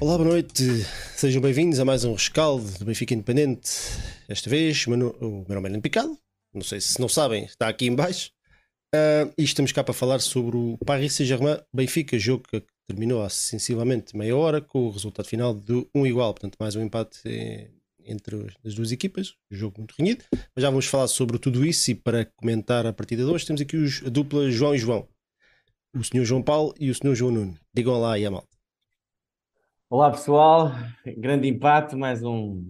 Olá, boa noite. Sejam bem-vindos a mais um rescaldo do Benfica Independente. Esta vez, o meu nome é Helena Picado. Não sei se não sabem, está aqui em baixo. Uh, e estamos cá para falar sobre o Paris Saint-Germain Benfica, jogo que terminou há sensivelmente meia hora com o resultado final de um igual, portanto mais um empate eh, entre as duas equipas, jogo muito renhido. Mas já vamos falar sobre tudo isso e para comentar a partida de hoje temos aqui os, a dupla João e João. O senhor João Paulo e o senhor João Nuno. Digam lá aí a malta. Olá pessoal, grande empate, mais um,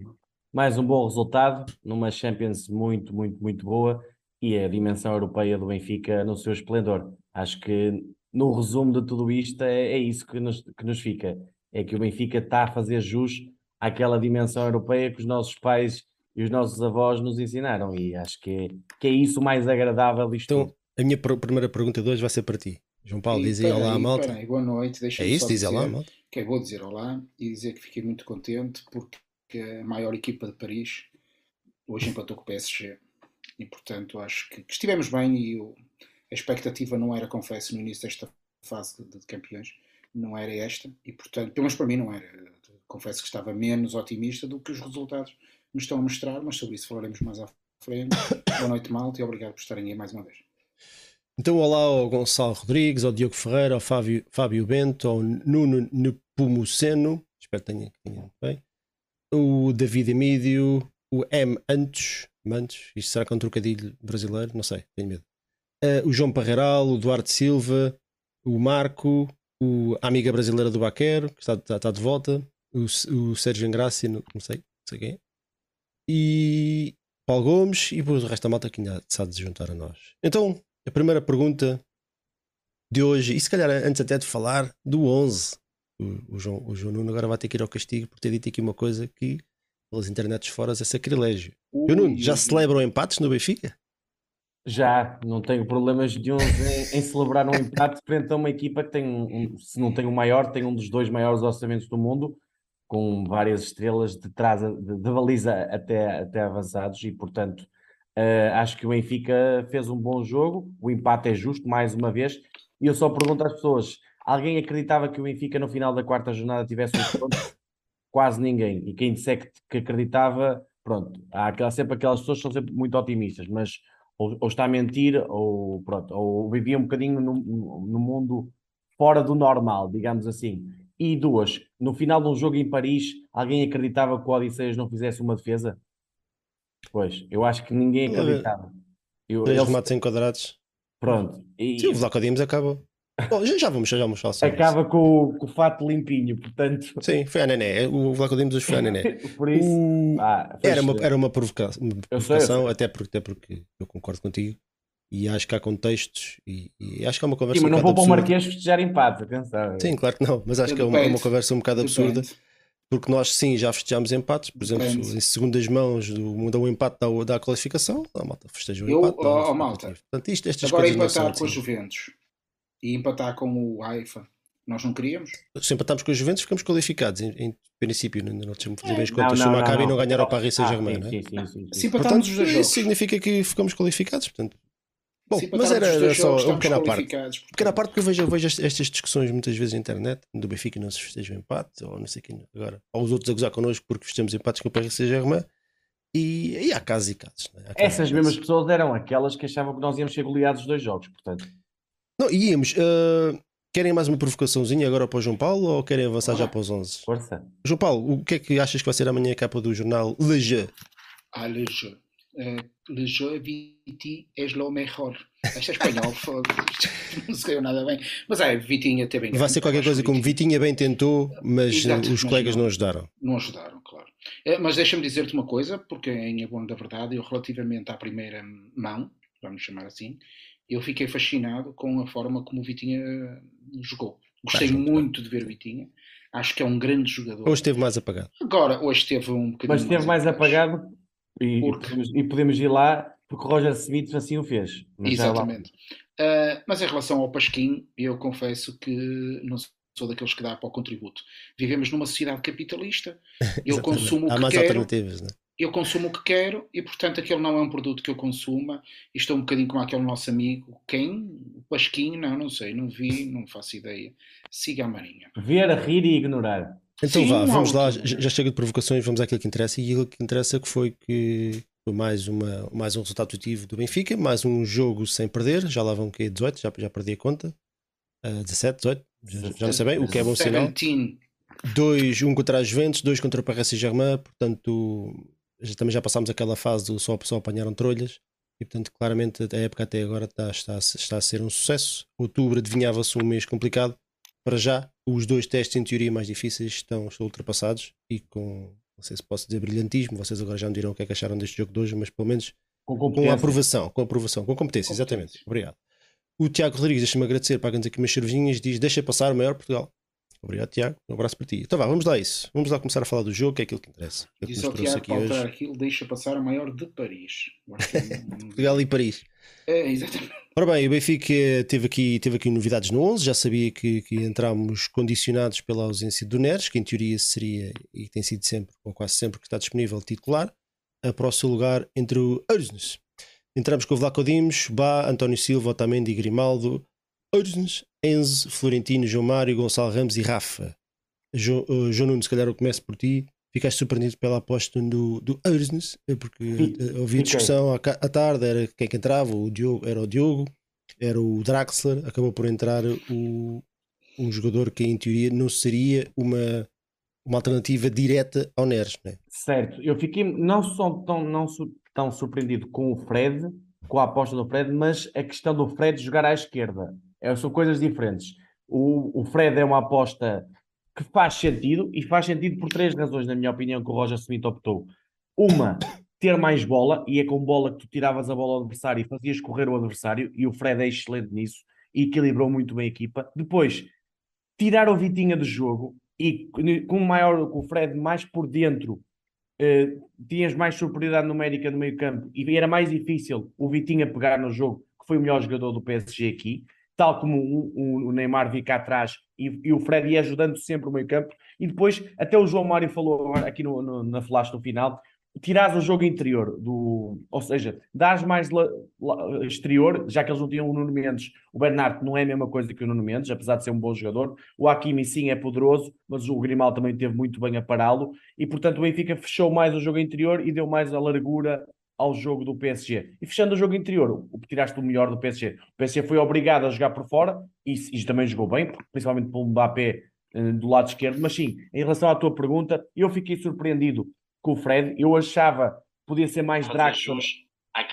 mais um bom resultado numa Champions muito, muito, muito boa e a dimensão europeia do Benfica no seu esplendor. Acho que no resumo de tudo isto é, é isso que nos, que nos fica, é que o Benfica está a fazer jus àquela dimensão europeia que os nossos pais e os nossos avós nos ensinaram e acho que é, que é isso mais agradável disto. Então, a minha pr primeira pergunta de hoje vai ser para ti. João Paulo, diz aí olá à malta. Aí, boa noite, deixa É isso, diz olá malta. Que é, vou dizer olá e dizer que fiquei muito contente porque a maior equipa de Paris hoje empatou com o PSG e portanto acho que, que estivemos bem e o, a expectativa não era, confesso, no início desta fase de, de, campeões, não era esta e portanto, pelo menos para mim não era. Confesso que estava menos otimista do que os resultados nos estão a mostrar, mas sobre isso falaremos mais à frente. Boa noite, malta, e obrigado por estarem aí mais uma vez. Então, olá ao Gonçalo Rodrigues, ao Diogo Ferreira, ao Fábio, Fábio Bento, ao Nuno Nepomuceno, espero que tenha, bem, o David Emídio, o M. Antos, Mantos, isto será que é um trocadilho brasileiro? Não sei, tenho medo. Uh, o João Parreiral, o Duarte Silva, o Marco, o, a amiga brasileira do Baquero, que está, está, está de volta, o, o Sérgio Engrácia, não, não, sei, não sei quem é, e Paulo Gomes, e o resto da malta que ainda sabe de juntar a nós. Então, a primeira pergunta de hoje, e se calhar antes até de falar do 11, o, o, João, o João Nuno agora vai ter que ir ao castigo por ter dito aqui uma coisa que pelas internets fora é sacrilégio. Ui, João Nuno, já celebram empates no Benfica? Já, não tenho problemas de em, em, celebrar um empate frente a uma equipa que tem, um, se não tem o maior, tem um dos dois maiores orçamentos do mundo, com várias estrelas de trás, de, de baliza até, até avançados, e portanto Uh, acho que o Benfica fez um bom jogo, o empate é justo, mais uma vez. E eu só pergunto às pessoas: alguém acreditava que o Benfica no final da quarta jornada tivesse um ponto? Quase ninguém. E quem disser que, que acreditava, pronto, há sempre aquelas pessoas que são sempre muito otimistas, mas ou, ou está a mentir, ou pronto, ou vivia um bocadinho no, no mundo fora do normal, digamos assim. E duas, no final de um jogo em Paris, alguém acreditava que o Odisseias não fizesse uma defesa? Pois, eu acho que ninguém acreditava. Eu, Dois eles... remates enquadrados. Pronto. E... Sim, o Vlaco Dimos acabou. Bom, já, já vamos, já vamos falar Acaba com, com, o fato limpinho, portanto. Sim, foi a Nené. O Vlaco Dimos hoje foi a Nené. Por isso. O... Ah, era, uma, era uma provocação, uma provocação até, porque, até porque eu concordo contigo. E acho que há contextos e, e acho que é uma conversa. Sim, mas um não vou para o Marquês festejar empate, atenção. Sim, claro que não, mas acho que é uma, é uma conversa um bocado absurda. Depende porque nós sim já festejamos empates, por exemplo, Depende. em segundas mãos do, do empate da, da qualificação, a malta festeja o eu, empate. Oh, oh, malta, Portanto, isto, estas agora empatar com os Juventus e empatar com o AIFA, nós não queríamos? Se empatamos com os Juventus, ficamos qualificados. Em, em princípio, não, não temos bem as contas. Se o Maccabi não, não ganhar ao Paris Saint-Germain, ah, não é? Se empatamos os dois jogos. Isso significa que ficamos qualificados, portanto. Bom, mas era, era só uma pequena parte. Porque... Pequena parte porque eu vejo, eu vejo estas discussões muitas vezes na internet, do Benfica não se festeja o empate, ou não sei quem agora, ou os outros a gozar connosco porque festejamos empates com o Paris Saint-Germain. E, e há casos e casos. É? Casos Essas e mesmas pessoas eram aquelas que achavam que nós íamos ser goleados os dois jogos, portanto. Não, íamos. Uh, querem mais uma provocaçãozinha agora para o João Paulo ou querem avançar já para os 11? Força. João Paulo, o que é que achas que vai ser amanhã a capa do jornal Le Jeu? Ah, Le Jeu. Uh, le Jeu Viti es lo mejor. Este é espanhol, não se caiu nada bem. Mas é, Vitinha até bem. Vai ser qualquer coisa como Vitinha bem tentou, mas Exato, os colegas não, não ajudaram. Não ajudaram, claro. Eh, mas deixa-me dizer-te uma coisa, porque em abono da verdade, eu relativamente à primeira mão, vamos chamar assim, eu fiquei fascinado com a forma como o Vitinha jogou. Gostei muito de ver o Vitinha. Acho que é um grande jogador. Hoje esteve mais apagado. Agora, hoje esteve um bocadinho. Mas esteve mais, mais apagado e, porque... podemos, e podemos ir lá porque o Roger Smith assim o fez. Mas Exatamente. Uh, mas em relação ao Pasquim, eu confesso que não sou daqueles que dá para o contributo. Vivemos numa sociedade capitalista. Eu consumo o que mais quero. Alternativas, né? Eu consumo o que quero e, portanto, aquele não é um produto que eu consuma. E estou um bocadinho como aquele nosso amigo. Quem? O Pasquim? Não, não sei. Não vi, não faço ideia. Siga a Marinha. Ver, rir e ignorar. Então Sim, vá, vamos lá, já chega de provocações, vamos àquilo que interessa. E aquilo que interessa que foi que foi mais, uma, mais um resultado positivo do Benfica, mais um jogo sem perder, já lá vão que 18, já, já perdi a conta. Uh, 17, 18, já, já, não sei bem, o que é bom sinal. Dois, um contra as Juventus, dois contra o Paris Saint-Germain, portanto já, também já passámos aquela fase do só, só apanharam trolhas e portanto claramente a época até agora está, está, está a ser um sucesso. Outubro adivinhava-se um mês complicado, para já os dois testes em teoria mais difíceis estão, estão ultrapassados e com, não sei se posso dizer brilhantismo, vocês agora já me dirão o que é que acharam deste jogo de hoje, mas pelo menos com, com aprovação, com aprovação, com competência, exatamente. Obrigado. O Tiago Rodrigues, deixa-me agradecer, paga-nos aqui umas cervejinhas, diz: Deixa passar o maior Portugal. Obrigado, Tiago. Um abraço para ti. Então vá, vamos lá isso. Vamos lá começar a falar do jogo, que é aquilo que interessa. É diz ao Tiago para alterar aquilo, deixa passar a maior de Paris. Portugal e Paris. É, exatamente. Ora bem, o Benfica teve aqui, teve aqui novidades no 11, já sabia que, que entramos condicionados pela ausência do Neres, que em teoria seria, e tem sido sempre, ou quase sempre, que está disponível titular, para o seu lugar entre o Ursnes. Entramos com o Vlaco Dimos, Bá, António Silva, Otamendi, Grimaldo, Ursnes, Enzo, Florentino, João Mário, Gonçalo Ramos e Rafa. Jo, uh, João Nuno, se calhar eu começo por ti. Ficaste surpreendido pela aposta do, do Ursnes, eh, porque uh, havia discussão à, à, tarde, era quem que entrava, o Diogo, era o Diogo, era o Draxler, acabou por entrar o, um jogador que em teoria não seria uma, uma alternativa direta ao Neres, não é? Certo, eu fiquei não só tão, não tão surpreendido com o Fred, com a aposta do Fred, mas a questão do Fred jogar à esquerda. É, são coisas diferentes. O, o Fred é uma aposta que faz sentido e faz sentido por três razões, na minha opinião, que o Roger Smith optou. Uma, ter mais bola, e é com bola que tu tiravas a bola ao adversário e fazias correr o adversário, e o Fred é excelente nisso e equilibrou muito bem a equipa. Depois, tirar o Vitinha do jogo e com maior com o Fred mais por dentro, eh, tinhas mais superioridade numérica no meio campo e era mais difícil o Vitinha pegar no jogo, que foi o melhor jogador do PSG aqui tal como o, o Neymar vi cá atrás e, e, o Fred ia ajudando sempre o meio campo. E depois, até o João Mário falou aqui no, no, na flash no final, tirás o jogo interior, do, ou seja, dás mais la, la, exterior, já que eles não tinham o Nuno Mendes. O Bernardo não é a mesma coisa que o Nuno Mendes, apesar de ser um bom jogador. O Hakimi sim é poderoso, mas o Grimal também teve muito bem a pará-lo. E portanto o Benfica fechou mais o jogo interior e deu mais a largura ao jogo do PSG. E fechando o jogo interior, o, tiraste o melhor do PSG. O PSG foi obrigado a jogar por fora e, e também jogou bem, principalmente pelo Mbappé eh, do lado esquerdo. Mas sim, em relação à tua pergunta, eu fiquei surpreendido com o Fred. Eu achava que podia ser mais Draxler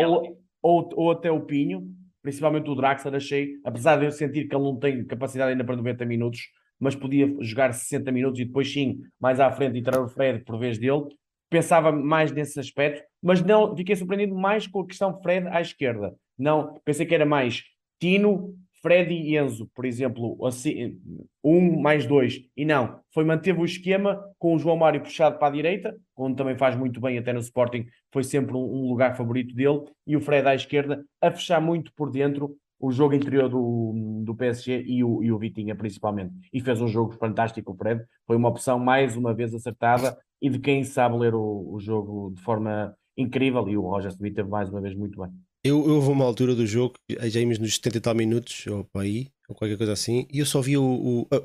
ou, ou, ou até o Pinho, principalmente o Draxler. Achei, apesar de eu sentir que ele não tem capacidade ainda para 90 minutos, mas podia jogar 60 minutos e depois sim, mais à frente, entrar o Fred por vez dele pensava mais nesse aspecto, mas não fiquei surpreendido mais com a questão Fred à esquerda. Não, pensei que era mais Tino, Fred e Enzo, por exemplo, assim, um mais dois, e não, foi manteve o esquema com o João Mário puxado para a direita, onde também faz muito bem até no Sporting, foi sempre um, lugar favorito dele, e o Fred à esquerda a fechar muito por dentro o jogo interior do, do PSG e o, e o Vitinha principalmente, e fez um jogo fantástico o Fred, foi uma opção mais uma vez acertada e de quem sabe ler o, o jogo de forma incrível. E o Roger Smith mais uma vez muito bem. Eu, eu houve uma altura do jogo, já íamos nos 70 e tal minutos, ou para aí, ou qualquer coisa assim, e eu só vi o, o, o para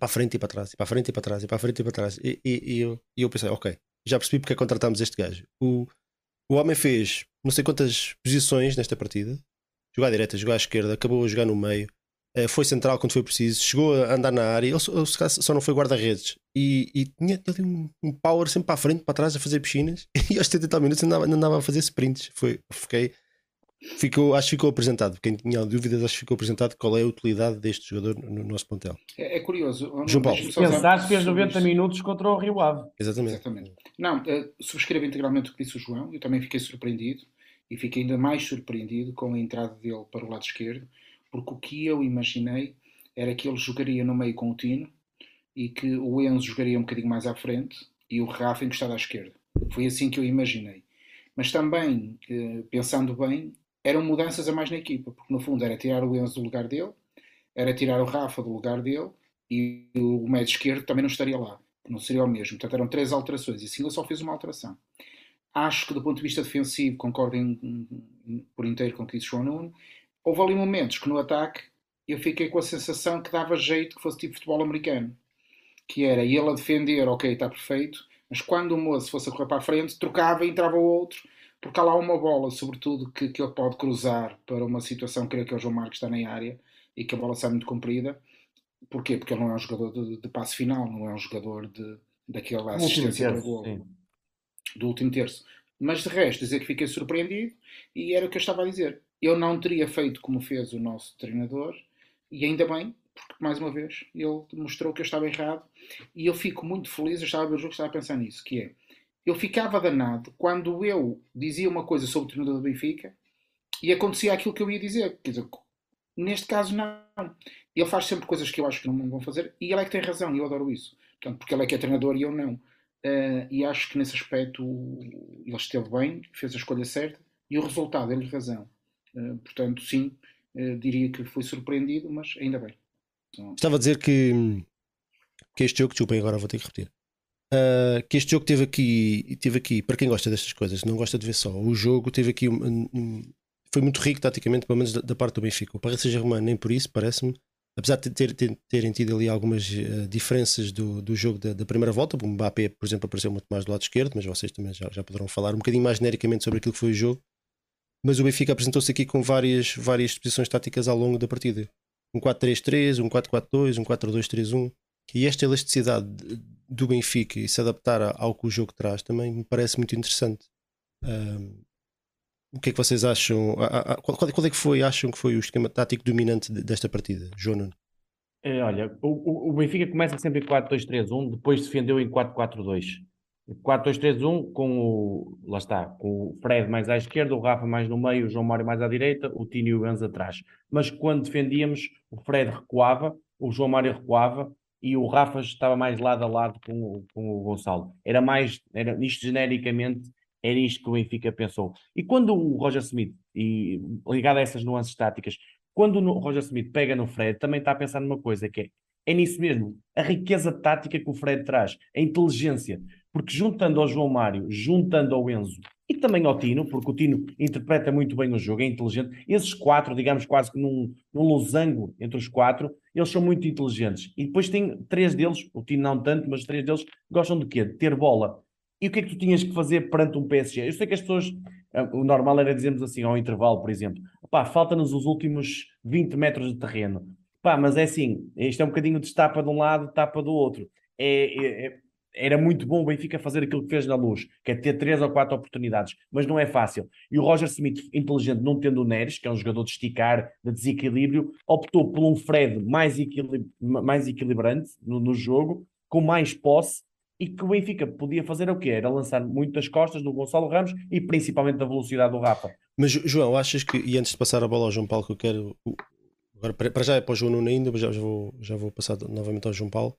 a frente e para trás, e para a frente e para trás, e para a frente e para trás. E, e, e, eu, e eu pensei, ok, já percebi porque é contratámos este gajo. O, o homem fez não sei quantas posições nesta partida, jogar à direita, jogar à esquerda, acabou a jogar no meio, foi central quando foi preciso, chegou a andar na área, ele só, só não foi guarda-redes e, e, tinha ali um, um, power sempre para a frente, para trás, a fazer piscinas e aos 70 minutos andava, andava a fazer sprints. Foi, fiquei, ficou, acho que ficou apresentado. Quem tinha dúvidas, acho que ficou apresentado qual é a utilidade deste jogador no nosso plantel. É, é curioso. João Paulo. Pensar que fez 90 minutos contra o Rio Ave. Exatamente. Exatamente. Não, uh, subscrevo integralmente o que disse o João, eu também fiquei surpreendido e fiquei ainda mais surpreendido com a entrada dele para o lado esquerdo porque o que eu imaginei era que ele jogaria no meio com o Tino e que o Enzo jogaria um bocadinho mais à frente e o Rafa encostado à esquerda. Foi assim que eu imaginei. Mas também, eh, pensando bem, eram mudanças a mais na equipa, porque no fundo era tirar o Enzo do lugar dele, era tirar o Rafa do lugar dele e o médio esquerdo também não estaria lá, não seria o mesmo. Portanto, eram três alterações e assim ele só fez uma alteração. Acho que do ponto de vista defensivo, concordo em, em, por inteiro com o que disse João Nuno, houve ali momentos que no ataque eu fiquei com a sensação que dava jeito que fosse tipo futebol americano. que era ele a defender, ok, está perfeito, mas quando o moço fosse a correr para a frente, trocava e entrava o outro, porque há lá uma bola, sobretudo, que, que ele pode cruzar para uma situação, creio que é o João Marcos está na área, e que a bola sai muito comprida. Porquê? Porque ele não é um jogador de, de passe final, não é um jogador de, daquela assistência para gol do último terço. Mas de resto, dizer que fiquei surpreendido e era o que eu estava a dizer. Eu não teria feito como fez o nosso treinador, e ainda bem, porque mais uma vez ele mostrou que eu estava errado e eu fico muito feliz, eu estava a ver o jogo estava a pensar nisso, que é eu ficava danado quando eu dizia uma coisa sobre o treinador do Benfica e acontecia aquilo que eu ia dizer. Quer dizer, neste caso não. Ele faz sempre coisas que eu acho que não vão fazer e ele é que tem razão, e eu adoro isso. Portanto, porque ele é que é treinador e eu não. Uh, e acho que nesse aspecto ele esteve bem, fez a escolha certa e o resultado, ele razão. Uh, portanto, sim, uh, diria que fui surpreendido, mas ainda bem. Estava a dizer que, que este jogo, desculpem, agora vou ter que repetir. Uh, que este jogo teve aqui, teve aqui, para quem gosta destas coisas, não gosta de ver só, o jogo teve aqui um, um, foi muito rico taticamente, pelo menos da, da parte do Benfica. O Paris Saint-Germain nem por isso, parece-me, apesar de ter, ter, terem tido ali algumas uh, diferenças do, do jogo da, da, primeira volta, o Mbappé, por exemplo, apareceu muito mais do lado esquerdo, mas vocês também já, já poderão falar um bocadinho mais genericamente sobre aquilo que foi o jogo. Mas o Benfica apresentou-se aqui com várias, várias posições táticas ao longo da partida um 4-3-3, um 4-4-2, um 4-2-3-1. E esta elasticidade do Benfica e se adaptar ao que o jogo traz também me parece muito interessante. Um, o que é que vocês acham? Qual, qual, é que foi, acham que foi o esquema tático dominante desta partida, João É, olha, o, o, Benfica começa sempre em 4-2-3-1, depois defendeu em 4-4-2. 4-2-3-1 com o, lá está, com o Fred mais à esquerda, o Rafa mais no meio, o João Mário mais à direita, o Tino e o Enzo atrás. Mas quando defendíamos, o Fred recuava, o João Mário recuava e o Rafa estava mais lado a lado com o, com o Gonçalo. Era mais, era, isto genericamente, era isto que o Benfica pensou. E quando o Roger Smith, e ligado a essas nuances táticas, quando o Roger Smith pega no Fred, também está a pensar numa coisa, que é, é nisso mesmo, a riqueza tática que o Fred traz, a inteligência porque juntando ao João Mário, juntando ao Enzo e também ao Tino, porque o Tino interpreta muito bem o jogo, é inteligente, esses quatro, digamos quase que num, num losango entre os quatro, eles são muito inteligentes. E depois tem três deles, o Tino não tanto, mas três deles gostam de quê? De ter bola. E o que é que tu tinhas que fazer perante um PSG? Eu sei que as pessoas, ah, o normal era dizermos assim, ao intervalo, por exemplo, pá, falta-nos os últimos 20 metros de terreno. Pá, mas é assim, isto é um bocadinho de tapa de um lado, tapa do outro. É, é, é era muito bom o Benfica fazer aquilo que fez na luz, que é ter três ou quatro oportunidades, mas não é fácil. E o Roger Smith, inteligente, não tendo o Neres, que é um jogador de esticar, de desequilíbrio, optou por um Fred mais, equilib mais equilibrante no, no, jogo, com mais posse, e que o Benfica podia fazer o quê? Era lançar muito das costas do Gonçalo Ramos e principalmente da velocidade do Rafa. Mas, João, achas que, e antes de passar a bola ao João Paulo, que eu quero. Agora, para já é para o João Nuno ainda, mas já, vou, já vou passar novamente ao João Paulo.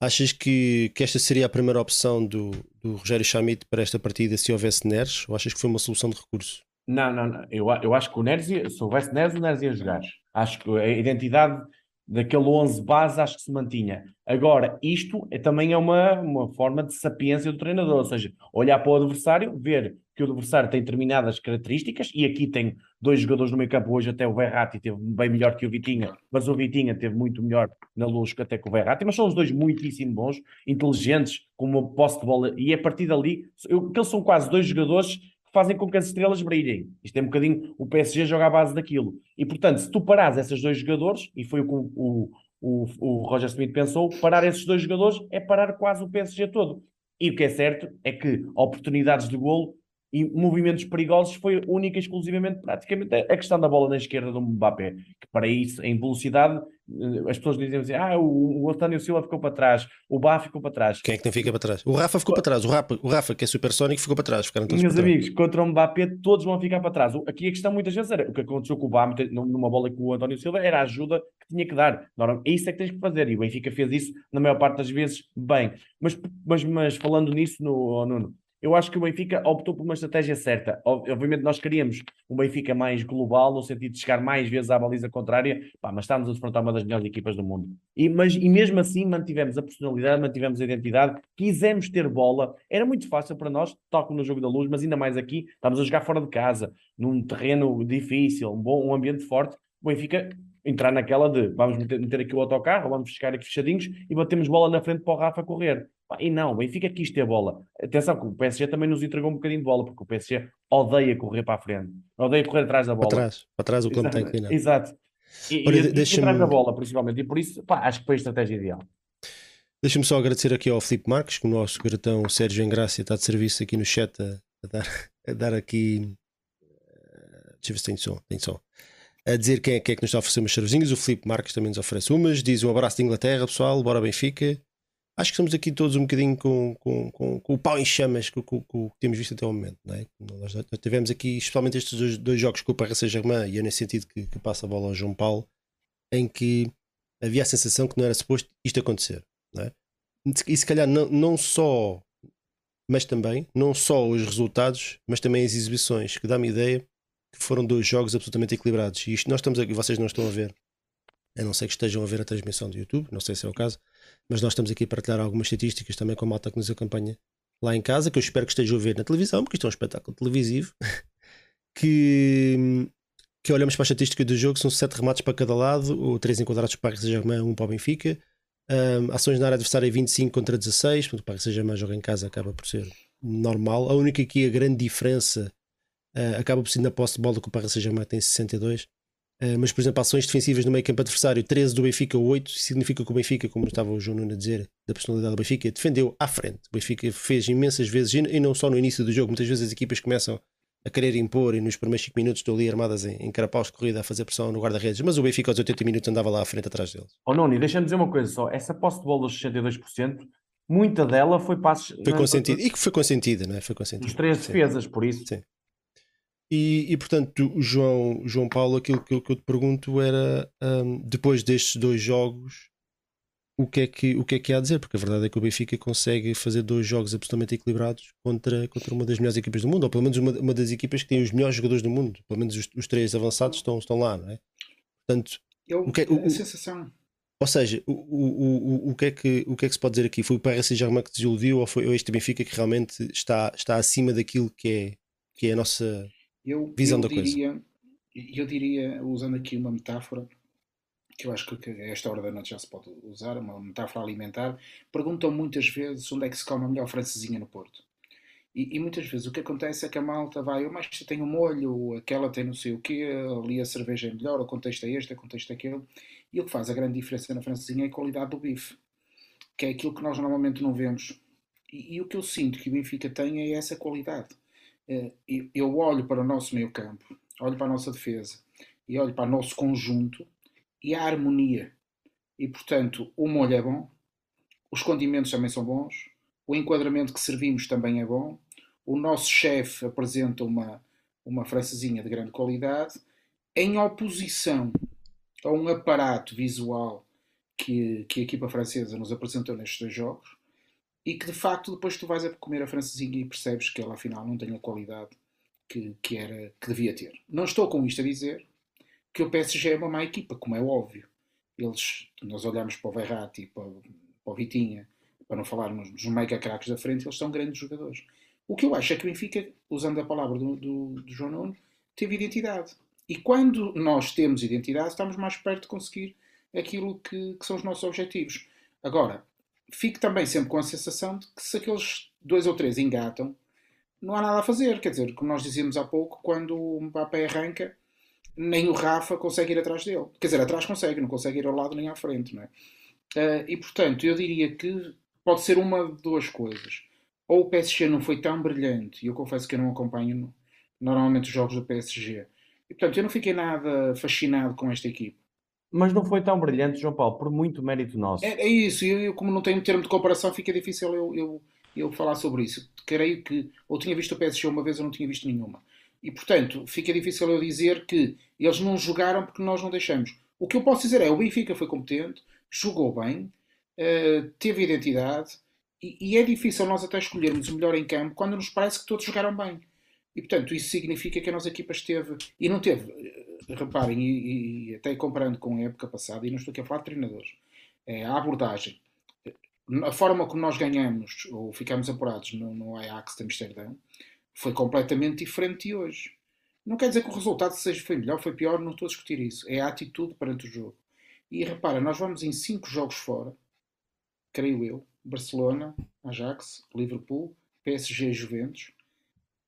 Achas que, que esta seria a primeira opção do, do Rogério Chamit para esta partida se houvesse Neres? Ou achas que foi uma solução de recurso? Não, não, não. Eu, eu acho que o Neres, ia, se houvesse Neres, o Neres ia jogar. Acho que a identidade daquele 11 base acho que se mantinha. Agora, isto é, também é uma, uma forma de sapiência do treinador, ou seja, olhar para o adversário, ver que o adversário tem determinadas características, e aqui tem dois jogadores no meio campo, hoje até o Verratti teve bem melhor que o Vitinha, mas o Vitinha teve muito melhor na luz que até que o Verratti, mas são os dois muitíssimo bons, inteligentes, com uma posse de bola, e a partir dali, eu, que eles são quase dois jogadores fazem com que as estrelas brilhem. Isto é um bocadinho, o PSG joga à base daquilo. E portanto, se tu parares esses dois jogadores, e foi o que o, o, o Roger Smith pensou, parar esses dois jogadores é parar quase o PSG todo. E o que é certo é que oportunidades de golo e movimentos perigosos foi única e exclusivamente praticamente a questão da bola na esquerda do Mbappé, que para isso, em velocidade, eh, as pessoas dizem assim, ah, o, o António Silva ficou para trás, o Bá ficou para trás. Quem é que não fica para trás? O Rafa ficou para trás, o Rafa, o Rafa que é supersónico, ficou para trás. Ficaram todos Meus amigos, contra o Mbappé todos vão ficar para trás. Aqui a questão muitas vezes era, o que aconteceu com o Bá numa bola com o António Silva era a ajuda que tinha que dar. É isso é que tens que fazer, e o Benfica fez isso na maior parte das vezes bem. Mas, mas, mas falando nisso, no, Nuno, eu acho que o Benfica optou por uma estratégia certa. Obviamente, nós queríamos um Benfica mais global, no sentido de chegar mais vezes à baliza contrária, pá, mas estávamos a defrontar uma das melhores equipas do mundo. E, mas, e mesmo assim, mantivemos a personalidade, mantivemos a identidade, quisemos ter bola. Era muito fácil para nós, tal como no jogo da luz, mas ainda mais aqui, estávamos a jogar fora de casa, num terreno difícil, um bom um ambiente forte. O Benfica entrar naquela de vamos meter, meter aqui o autocarro, vamos ficar aqui fechadinhos e batemos bola na frente para o Rafa correr. E não, o Benfica quis ter bola. Atenção que o PSG também nos entregou um bocadinho de bola, porque o PSG odeia correr para a frente, odeia correr atrás da bola. Para trás, para trás o campo tem que ir. Exato. E, Ora, e, e atrás da bola, principalmente. E por isso, pá, acho que foi a estratégia ideal. Deixa-me só agradecer aqui ao Filipe Marques, que o nosso gratão Sérgio Engrácia está de serviço aqui no chat a, a dar, a dar aqui. Eh, deixa eu ver se tem som. Tem som a dizer quem é, que é que nos está a oferecer umas cervezinhas. O Filipe Marques também nos oferece umas. Diz um abraço de Inglaterra, pessoal. Bora Benfica. Acho que estamos aqui todos um bocadinho com, com, com, com o pau em chamas com, com, com, o que temos visto até o momento. Não é? Nós tivemos aqui, especialmente estes dois, dois jogos com o Paris Saint-Germain, e é nesse sentido que, que, passa a bola ao João Paulo, em que havia a sensação que não era suposto isto acontecer. Não é? E se calhar não, não só, mas também, não só os resultados, mas também as exibições, que dá-me ideia que foram dois jogos absolutamente equilibrados. E isto nós estamos aqui, vocês não estão a ver, a não ser que estejam a ver a transmissão do YouTube, não sei se é o caso, mas nós estamos aqui a partilhar algumas estatísticas também com a malta que nos acompanha lá em casa, que eu espero que estejam a ver na televisão, porque isto é um espetáculo televisivo, que, que olhamos para a estatística do jogo, são 7 remates para cada lado, ou 3 enquadrados para o Paris 1 para o Benfica, um, ações na área adversária 25 contra 16, portanto o Paris Saint-Germain joga em casa acaba por ser normal. A única aqui a grande diferença Uh, acaba por ser na posse de bola que o Paris Saint-Germain tem 62. Uh, mas, por exemplo, ações defensivas no meio campo adversário, 13 do Benfica, 8, significa que o Benfica, como estava o João Nuno a dizer, da personalidade do Benfica, defendeu à frente. O Benfica fez imensas vezes, e não só no início do jogo, muitas vezes as equipas começam a querer impor e nos primeiros 5 minutos estão ali armadas em, em carapaus de corrida a fazer pressão no guarda-redes, mas o Benfica aos 80 minutos andava lá à frente atrás deles. Oh Nuno, deixa-me dizer uma coisa só, essa posse de bola dos 62%, muita dela foi passos... Foi consentida, e que foi consentida, não é? Foi consentida. Os três defesas, por isso. Sim. E, e portanto, João, João Paulo, aquilo que eu, que eu te pergunto era, um, depois destes dois jogos, o que, é que, o que é que há a dizer? Porque a verdade é que o Benfica consegue fazer dois jogos absolutamente equilibrados contra, contra uma das melhores equipas do mundo, ou pelo menos uma, uma das equipas que tem os melhores jogadores do mundo. Pelo menos os, os três avançados estão, estão lá, não é? Portanto, eu, o que é, o, a sensação. Ou seja, o, o, o, o, que é que, o que é que se pode dizer aqui? Foi o Paris Saint-Germain que desiludiu ou foi este Benfica que realmente está, está acima daquilo que é, que é a nossa eu, visão eu da diria, coisa. Eu diria, usando aqui uma metáfora, que eu acho que a esta hora da noite já se pode usar, uma metáfora alimentar, perguntam muitas vezes onde é que se come a melhor francesinha no Porto. E, e, muitas vezes o que acontece é que a malta vai, o mais tem um molho, aquela tem não sei o quê, ali a cerveja é melhor, o contexto é este, o contexto é aquele. E o que faz a grande diferença na francesinha é a qualidade do bife, que é aquilo que nós normalmente não vemos. E, e o que eu sinto que o Benfica tem é essa qualidade. Eh, eu olho para o nosso meio campo, olho para a nossa defesa e olho para o nosso conjunto e a harmonia. E portanto, o molho é bom, os condimentos também são bons, o enquadramento que servimos também é bom, o nosso chefe apresenta uma, uma francesinha de grande qualidade, em oposição a um aparato visual que, que a equipa francesa nos apresentou nestes dois jogos, e que de facto depois tu vais a comer a francesinha e percebes que ela afinal não tem a qualidade que, que, era, que devia ter. Não estou com isto a dizer que o PSG é uma má equipa, como é óbvio. Eles, nós olhamos para o Verratti, para, para o Vitinha, para não falarmos dos mega craques da frente, eles são grandes jogadores. O que eu acho é que o Benfica, usando a palavra do, do, do João Nuno, teve identidade. E quando nós temos identidade, estamos mais perto de conseguir aquilo que, que são os nossos objetivos. Agora, fico também sempre com a sensação de que se aqueles dois ou três engatam, não há nada a fazer. Quer dizer, como nós dizíamos há pouco, quando o Mbappé arranca, nem o Rafa consegue ir atrás dele. Quer dizer, atrás consegue, não consegue ir ao lado nem à frente, não é? Uh, e portanto, eu diria que pode ser uma de duas coisas. Ou o PSG não foi tão brilhante, e eu confesso que eu não acompanho normalmente os jogos do PSG. E portanto, eu não fiquei nada fascinado com esta equipe. Mas não foi tão brilhante, João Paulo, por muito mérito nosso. É, é isso, eu, eu, como não tenho termo de comparação, fica difícil eu, eu, eu falar sobre isso. Creio que ou tinha visto o PSG uma vez ou não tinha visto nenhuma. E portanto, fica difícil eu dizer que eles não jogaram porque nós não deixamos. O que eu posso dizer é o Benfica foi competente, jogou bem, uh, teve identidade e, é difícil nós até escolhermos o melhor em campo quando nos parece que todos jogaram bem. E portanto, isso significa que a nossa equipa esteve e não teve reparem, e, e, até comparando com a época passada, e não estou aqui a falar de treinadores, é, a abordagem, a forma como nós ganhamos ou ficamos apurados no, no Ajax de Amsterdão foi completamente diferente de hoje. Não quer dizer que o resultado seja foi melhor, foi pior, não estou a discutir isso. É a atitude perante o jogo. E repara, nós vamos em cinco jogos fora, creio eu, Barcelona, Ajax, Liverpool, PSG e Juventus,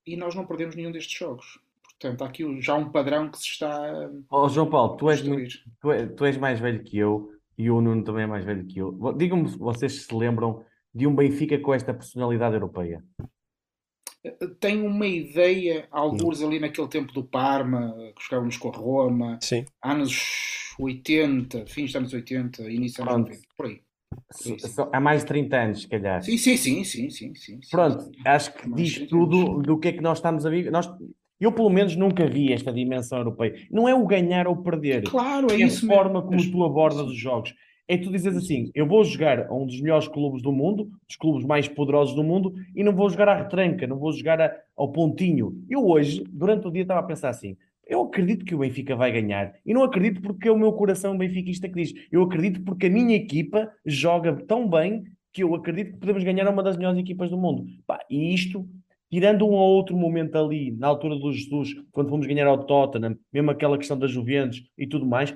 e nós não perdemos nenhum destes jogos. Portanto, há aqui já um padrão que se está. Oh, João Paulo, tu és, muito, tu, és, tu és mais velho que eu e o Nuno também é mais velho que eu. Digam-me vocês se lembram de um Benfica com esta personalidade europeia. Tenho uma ideia, alguns ali naquele tempo do Parma, que jogávamos com a Roma, Sim. anos 80, fins dos anos 80, início dos anos 90, por aí. Há mais de 30 anos, se calhar. Sim, sim, sim, sim, sim, sim. Pronto, acho que diz tudo do que é que nós estamos a viver. Nós, eu, pelo menos, nunca vi esta dimensão europeia. Não é o ganhar ou perder. Claro, é, é isso. a forma como tu abordas os jogos. É tu dizes assim: eu vou jogar a um dos melhores clubes do mundo, dos clubes mais poderosos do mundo, e não vou jogar à retranca, não vou jogar a, ao pontinho. Eu hoje, durante o dia, estava a pensar assim: eu acredito que o Benfica vai ganhar. E não acredito porque é o meu coração benfiquista que diz. Eu acredito porque a minha equipa joga tão bem que eu acredito que podemos ganhar uma das melhores equipas do mundo. Pá, e isto, tirando um ou outro momento ali, na altura do Jesus, quando fomos ganhar ao Tottenham, mesmo aquela questão das Juventus e tudo mais,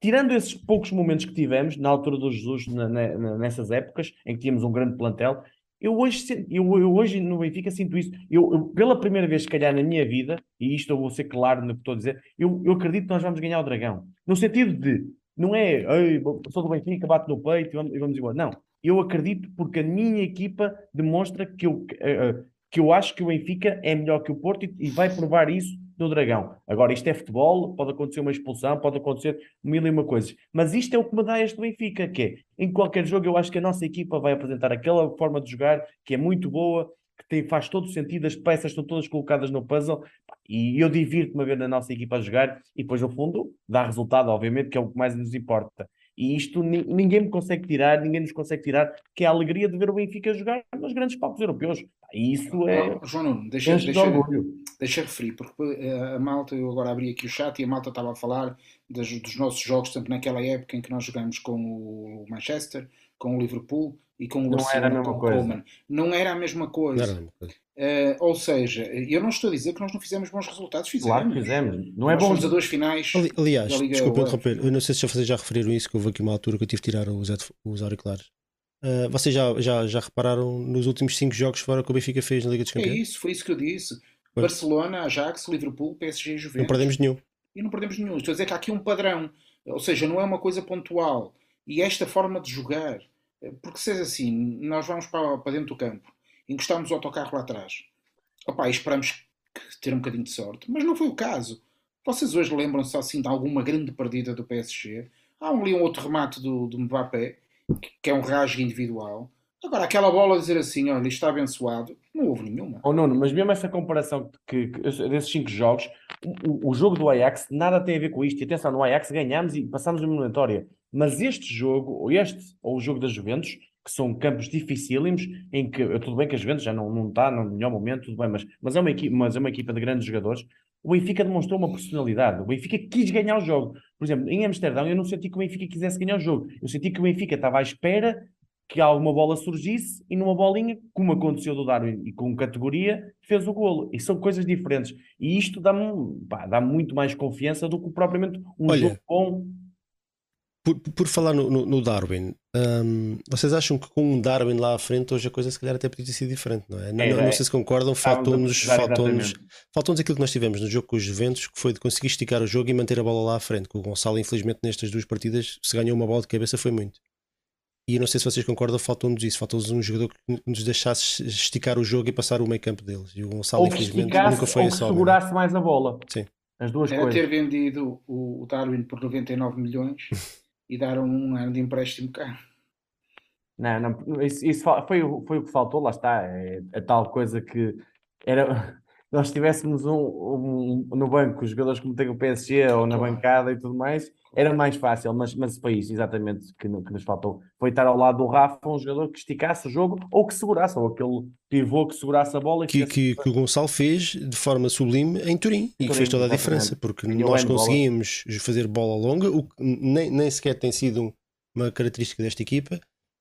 tirando esses poucos momentos que tivemos, na altura do Jesus, na, na, nessas épocas, em que tínhamos um grande plantel, eu hoje, eu, eu hoje no Benfica sinto isso. Eu, eu, pela primeira vez, se calhar, na minha vida, e isto eu vou ser claro no que estou a dizer, eu, eu acredito que nós vamos ganhar o Dragão. No sentido de, não é, Ei, sou do Benfica, bate no peito e vamos, e vamos embora. Não. Eu acredito porque a minha equipa demonstra que eu, uh, que eu acho que o Benfica é melhor que o Porto e, e vai provar isso no Dragão. Agora, isto é futebol, pode acontecer uma expulsão, pode acontecer mil e uma coisas. Mas isto é o que me dá este Benfica, que é, em qualquer jogo, eu acho que a nossa equipa vai apresentar aquela forma de jogar que é muito boa, que tem, faz todo sentido, as peças estão todas colocadas no puzzle, e eu divirto-me a ver na nossa equipa a jogar, e depois, no fundo, dá resultado, obviamente, que é o que mais nos importa. E isto ninguém me consegue tirar, ninguém nos consegue tirar, que é a alegria de ver o Benfica jogar nos grandes palcos europeus. E isso é. Oh, João Nuno, deixa, deixa, deixa referir, porque eh, a malta, eu agora abri aqui o chat e a malta estava a falar das, dos nossos jogos, tanto naquela época em que nós jogamos com o Manchester, com o Liverpool e com o Barcelona, com o Coleman. Não era a mesma coisa. Não era a mesma coisa. Uh, ou seja, eu não estou a dizer que nós não fizemos bons resultados, fizemos. Claro que fizemos. Não é nós bom. Fomos a duas finais. Ali, aliás, desculpa interromper, eu não sei se já, já referiram isso, que houve aqui uma altura que eu tive de tirar os, os auriculares. Uh, vocês já, já, já repararam nos últimos 5 jogos fora que o Benfica fez na Liga dos Campeões? É isso, foi isso que eu disse. Foi. Barcelona, Ajax, Liverpool, PSG e Juventus. Não perdemos nenhum. E não perdemos nenhum. Estou a dizer que há aqui um padrão. Ou seja, não é uma coisa pontual. E esta forma de jogar. Porque se é assim, nós vamos para, para dentro do campo, encostamos o autocarro lá atrás Opa, esperamos ter um bocadinho de sorte, mas não foi o caso. Vocês hoje lembram-se assim de alguma grande perdida do PSG? Há ali um outro remate do, do Mbappé, que é um rasgo individual. Agora, aquela bola dizer assim, olha, está abençoado, não houve nenhuma. Oh, não, mas mesmo essa comparação que, que desses cinco jogos, o, o, jogo do Ajax nada tem a ver com isto. E atenção, no Ajax ganhámos e passámos a eliminatória. Mas este jogo, ou este, ou o jogo das Juventus, que são campos dificílimos, em que tudo bem que a Juventus já não, não está no melhor momento, tudo bem, mas, mas, é uma equipa, mas é uma equipa de grandes jogadores. O Benfica demonstrou uma personalidade. O Benfica quis ganhar o jogo. Por exemplo, em Amsterdão, eu não senti que o Benfica quisesse ganhar o jogo. Eu senti que o Benfica estava à espera que alguma bola surgisse e numa bolinha, como aconteceu do Darwin e com categoria, fez o golo. E são coisas diferentes. E isto dá-me dá muito mais confiança do que propriamente um Olha, jogo com por, por falar no, no, no Darwin, um, vocês acham que com um Darwin lá à frente hoje a coisa se calhar até podia ter sido diferente, não é? Não, é, não, não sei se concordam, faltou-nos faltou faltou aquilo que nós tivemos no jogo com os Juventus, que foi de conseguir esticar o jogo e manter a bola lá à frente. Que o Gonçalo, infelizmente, nestas duas partidas, se ganhou uma bola de cabeça, foi muito. E eu não sei se vocês concordam, faltou-nos isso. Faltou-nos um jogador que nos deixasse esticar o jogo e passar o meio campo deles. E o Gonçalo, ou infelizmente, nunca foi ou que segurasse mais a bola. Sim. As duas Era coisas. ter vendido o Darwin por 99 milhões e dar um ano de empréstimo cá. Não, não, isso, isso foi, foi o que faltou, lá está, é a tal coisa que era, nós tivéssemos um, um, no banco os jogadores como tem o PSG ou na bancada e tudo mais, era mais fácil, mas, mas foi isso exatamente que, que nos faltou. Foi estar ao lado do Rafa, um jogador que esticasse o jogo ou que segurasse, ou aquele pivô que segurasse a bola. Que, que, que, o Gonçalo fez de forma sublime em Turim e que fez toda a diferença, porque nós conseguimos bola. fazer bola longa, o que nem, nem sequer tem sido uma característica desta equipa.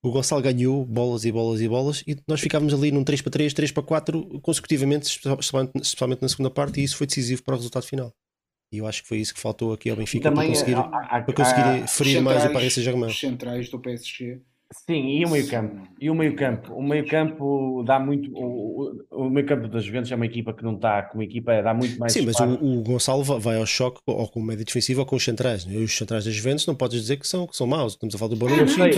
O Gonçalo ganhou bolas e bolas e bolas e nós ficávamos ali num 3 para 3, 3 para 4 consecutivamente, especialmente na segunda parte, e isso foi decisivo para o resultado final. E eu acho que foi isso que faltou aqui ao Benfica para conseguir, há, há, para conseguir ferir mais o Paris Saint-Germain. Os centrais do PSG Sim, e o meio campo. E o meio campo. O meio campo dá muito. O, o meio campo das Juventus é uma equipa que não está como equipa, dá muito mais. Sim, mas o, o, Gonçalo vai ao choque ou com o médio defensivo ou com os centrais. Né? E os centrais das Juventus não podes dizer que são, que são maus. Estamos a falar do. Eu sei,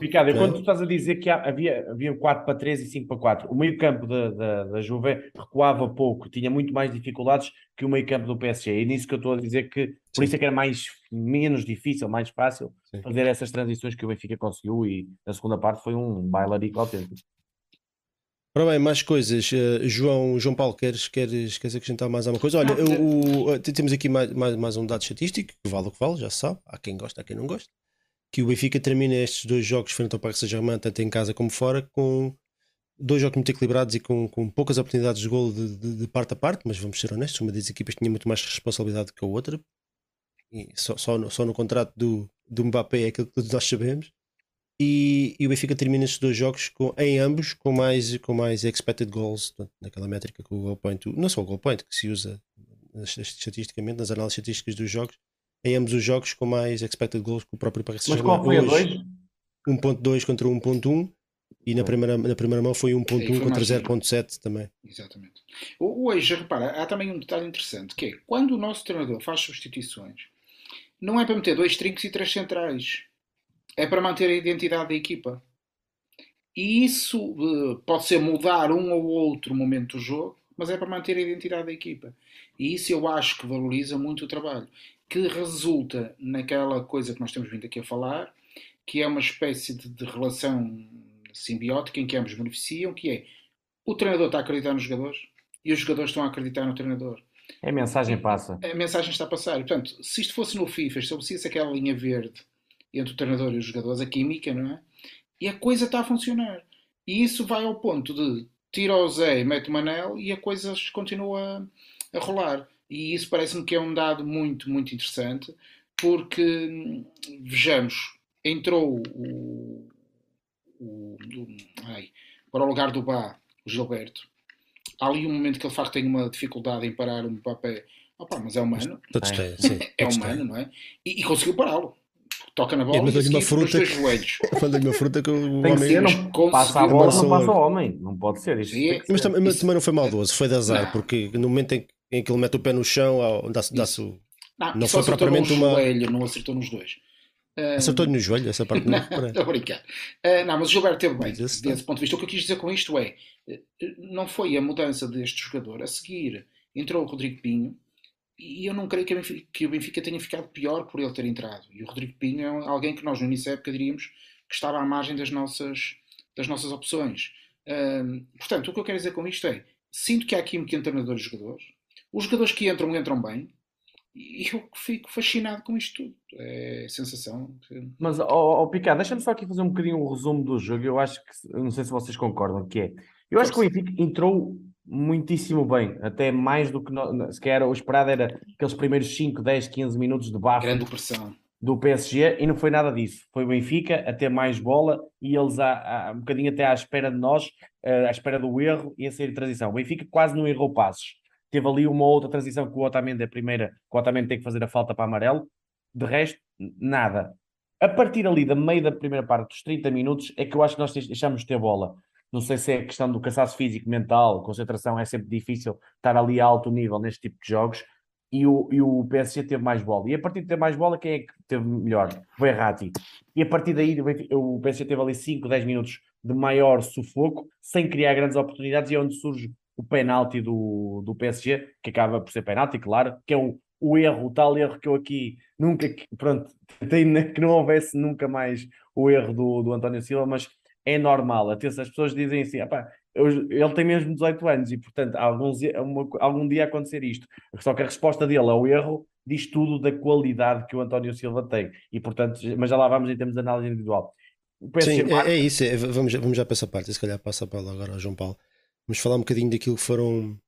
Ricardo, é? quando tu estás a dizer que havia, havia 4 para 3 e 5 para 4, o meio campo da, da, da Juve recuava pouco, tinha muito mais dificuldades que o meio campo do PSG. E nisso que eu estou a dizer que por isso é que era mais, menos difícil, mais fácil Sim. fazer essas transições que o Benfica conseguiu e na segunda parte foi um bailarico autêntico. Ora bem, mais coisas. Uh, João, João Paulo, queres, queres, queres acrescentar mais alguma coisa? Olha, o, o, temos aqui mais, mais, mais um dado estatístico, que vale o que vale, já se sabe. Há quem gosta, há quem não gosta. Que o Benfica termina estes dois jogos frente ao Paris Saint-Germain, tanto em casa como fora, com dois jogos muito equilibrados e com, com poucas oportunidades de gol de, de, de, parte a parte, mas vamos ser honestos, uma das equipas tinha muito mais responsabilidade que a outra. E só, só, no, só no contrato do, do Mbappé é aquilo que todos nós sabemos. E, e o Benfica termina estes dois jogos com, em ambos com mais, com mais expected goals, naquela métrica que o goal point, não só o goal point que se usa estatisticamente nas análises estatísticas dos jogos, em ambos os jogos com mais expected goals que o próprio Paris Saint-Germain. Mas qual foi a 2? 1.2 contra 1.1 e na primeira, na primeira mão foi 1.1 contra 0.7 também. Exatamente. Hoje, repara, há também um detalhe interessante, que é quando o nosso treinador faz substituições, não é para meter dois trincos e três centrais. É para manter a identidade da equipa. E isso uh, pode ser mudar um ou outro momento do jogo, mas é para manter a identidade da equipa. E isso eu acho que valoriza muito o trabalho. Que resulta naquela coisa que nós temos vindo aqui a falar, que é uma espécie de, de relação simbiótica em que ambos beneficiam, que é o treinador está a acreditar nos jogadores e os jogadores estão a acreditar no treinador. A mensagem passa. A mensagem está a passar. Portanto, se isto fosse no FIFA, estabelecesse aquela linha verde entre o treinador e os jogadores, a química, não é? E a coisa está a funcionar. E isso vai ao ponto de tira o Zé e mete o Manel e a coisa continua a, a rolar. E isso parece-me que é um dado muito, muito interessante, porque, vejamos, entrou o, o, do, ai, para o lugar do Bá, o Gilberto. Há ali um momento que ele faz que tem uma dificuldade em parar um papel. Opa, mas é humano. Todos têm, sim. é humano, não é? E, e conseguiu pará-lo. Toca na bola e mandou-lhe uma fruta. Que... Mandou-lhe uma fruta que o tem homem. Ser, não passa a bola, não passa o homem. Não pode ser. Isso sim, mas, também, mas também não foi maldoso, foi de azar, não. porque no momento em, em, que ele mete o pé no chão, dá-se. Dá o... Não, não foi propriamente uma. Joelho, não acertou nos dois. Acertou-lhe no joelho, essa parte não Estou a brincar. Uh, não, mas o Gilberto teve bem, desse, desse ponto de vista. O que eu quis dizer com isto é, eh, não foi a mudança deste jogador. A seguir, entrou o Rodrigo Pinho, e eu não creio que, Benfica, que, o Benfica tenha ficado pior por ele ter entrado. E o Rodrigo Pinho é alguém que nós no início da época diríamos que estava à margem das nossas, das nossas opções. Uh, portanto, o que eu quero dizer com isto é, sinto que há química entre treinadores e jogadores. Os jogadores que entram, entram bem. E eu fico fascinado com isto tudo. É sensação. Mas, ó, oh, Picado, deixa-me só aqui fazer um bocadinho um resumo do jogo. Eu acho que, não sei se vocês concordam, que é. Eu acho que o Benfica entrou muitíssimo bem, até mais do que se calhar o esperado era aqueles primeiros 5, 10, 15 minutos de bafo Grande pressão. do PSG e não foi nada disso. Foi o Benfica a ter mais bola e eles a, a, um bocadinho até à espera de nós, à espera do erro e a sair de transição. O Benfica quase não errou passos Teve ali uma outra transição que o Otamendi, a primeira, que o Otamendi tem que fazer a falta para amarelo. De resto, nada. A partir ali da meio da primeira parte, dos 30 minutos, é que eu acho que nós deixamos de ter bola. Não sei se é questão do cansaço físico, mental, concentração, é sempre difícil estar ali a alto nível neste tipo de jogos. E o, e o PSG teve mais bola. E a partir de ter mais bola, quem é que teve melhor? Foi a Rati. E a partir daí, o PSG teve ali 5, 10 minutos de maior sufoco, sem criar grandes oportunidades, e é onde surge o penalti do, do PSG, que acaba por ser penalti, claro, que é o, o erro, o tal erro que eu aqui nunca, pronto, tentei que não houvesse nunca mais o erro do, do António Silva, mas é normal. Atenção, as pessoas dizem assim, ele tem mesmo 18 anos e, portanto, alguns, uma, algum dia acontecer isto. Só que a resposta dele ao erro diz tudo da qualidade que o António Silva tem. E, portanto, mas já lá vamos em termos de análise individual. Sim, é, é, isso. É, vamos, vamos já para essa parte. Se calhar passa a palavra agora ao João Paulo. Vamos falar um bocadinho daquilo que foram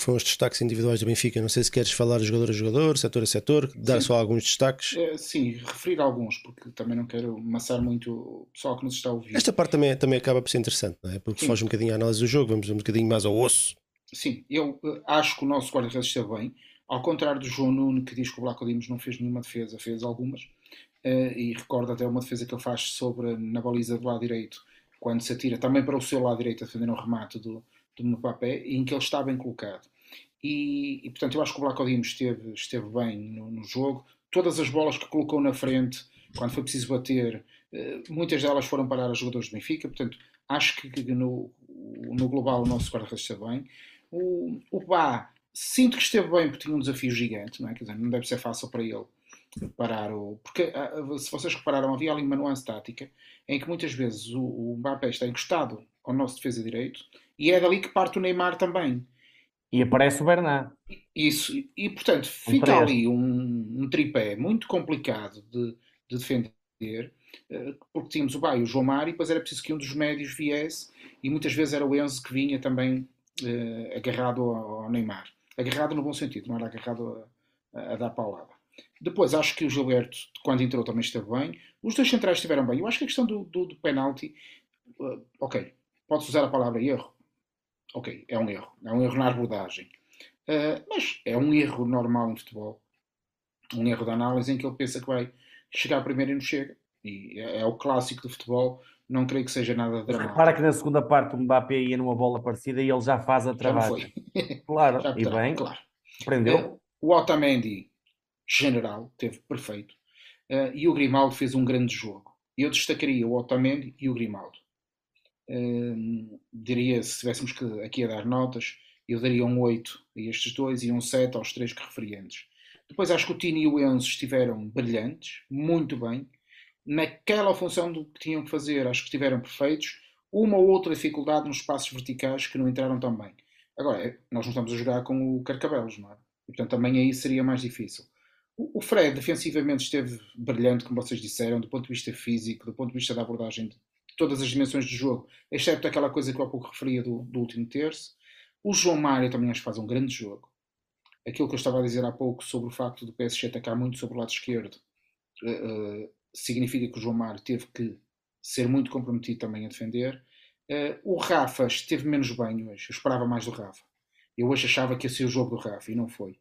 foram os destaques individuais do Benfica. Não sei se queres falar jogador a jogador, setor a setor, dar Sim. só alguns destaques. Eh, sim, referir alguns, porque também não quero amassar muito o pessoal que nos está a ouvir. Esta parte também, também acaba por ser interessante, não é? Porque Sim. foge um bocadinho à análise do jogo, vamos um bocadinho mais ao osso. Sim, eu eh, acho que o nosso guarda-redes esteve bem, ao contrário do João Nuno, que diz que o Blaco Dimos não fez nenhuma defesa, fez algumas, eh, e recordo até uma defesa que ele faz sobre na baliza do lado direito, quando se atira também para o seu lado direito a defender um remate do, do Mbappé, em que ele está bem colocado. E, e, portanto eu acho que o Blaco Dimos esteve, esteve bem no, no jogo, todas as bolas que colocou na frente, quando foi preciso bater, eh, muitas delas foram parar a jogadores do Benfica, portanto acho que no, no global o nosso guarda-redes esteve bem. O, o Bá, sinto que esteve bem porque tinha um desafio gigante, não é? Quer dizer, não deve ser fácil para ele parar o. Porque ah, se vocês repararam, havia ali uma nuance tática em que muitas vezes o, o Mbappé está encostado ao nosso defesa direito e é dali que parte o Neymar também. E aparece o Bernat. Isso, e, portanto fica ali um, um tripé muito complicado de, de defender, eh, porque tínhamos o Bá e o João Mário, e depois era preciso que um dos médios viesse, e muitas vezes era o Enzo que vinha também eh, agarrado ao, ao Neymar. Agarrado no bom sentido, não era agarrado a, a dar paulada. Depois, acho que o Gilberto, quando entrou, também esteve bem. Os dois centrais estiveram bem. Eu acho que a questão do, do, do penalti, eh, ok, pode usar a palavra erro. Ok, é um erro. É um erro na abordagem. Uh, mas é um erro normal em futebol. Um erro de análise em que ele pensa que vai chegar primeiro e não chega. E é, é o clássico do futebol. Não creio que seja nada dramático. repara que na segunda parte o Mbappé ia numa bola parecida e ele já faz a travagem. foi. Claro, e bem, claro. prendeu. O Otamendi, general, teve perfeito. Uh, e o Grimaldo fez um grande jogo. Eu destacaria o Otamendi e o Grimaldo. Uh, diria, se tivéssemos que, aqui a dar notas, eu daria um 8 a estes dois e um 7 aos três que referi antes. Depois acho que o Tini e o Enzo estiveram brilhantes, muito bem. Naquela função do que tinham que fazer, acho que estiveram perfeitos. Uma ou outra dificuldade nos passos verticais que não entraram tão bem. Agora, é- nós não estamos a jogar com o Carcabelos, não é? E, portanto, também aí seria mais difícil. O Fred, defensivamente, esteve brilhante, como vocês disseram, do ponto de vista físico, do ponto de vista da abordagem de todas as dimensões do jogo, exceto aquela coisa que eu há pouco referia do, do último terço. O João Mário também acho que faz um grande jogo. Aquilo que eu estava a dizer há pouco sobre o facto do PSG atacar muito sobre o lado esquerdo, eh, eh, significa que o João Mário teve que ser muito comprometido também a defender. Eh, o Rafa esteve menos bem hoje, eu esperava mais do Rafa. Eu hoje achava que ia ser o jogo do Rafa e não foi.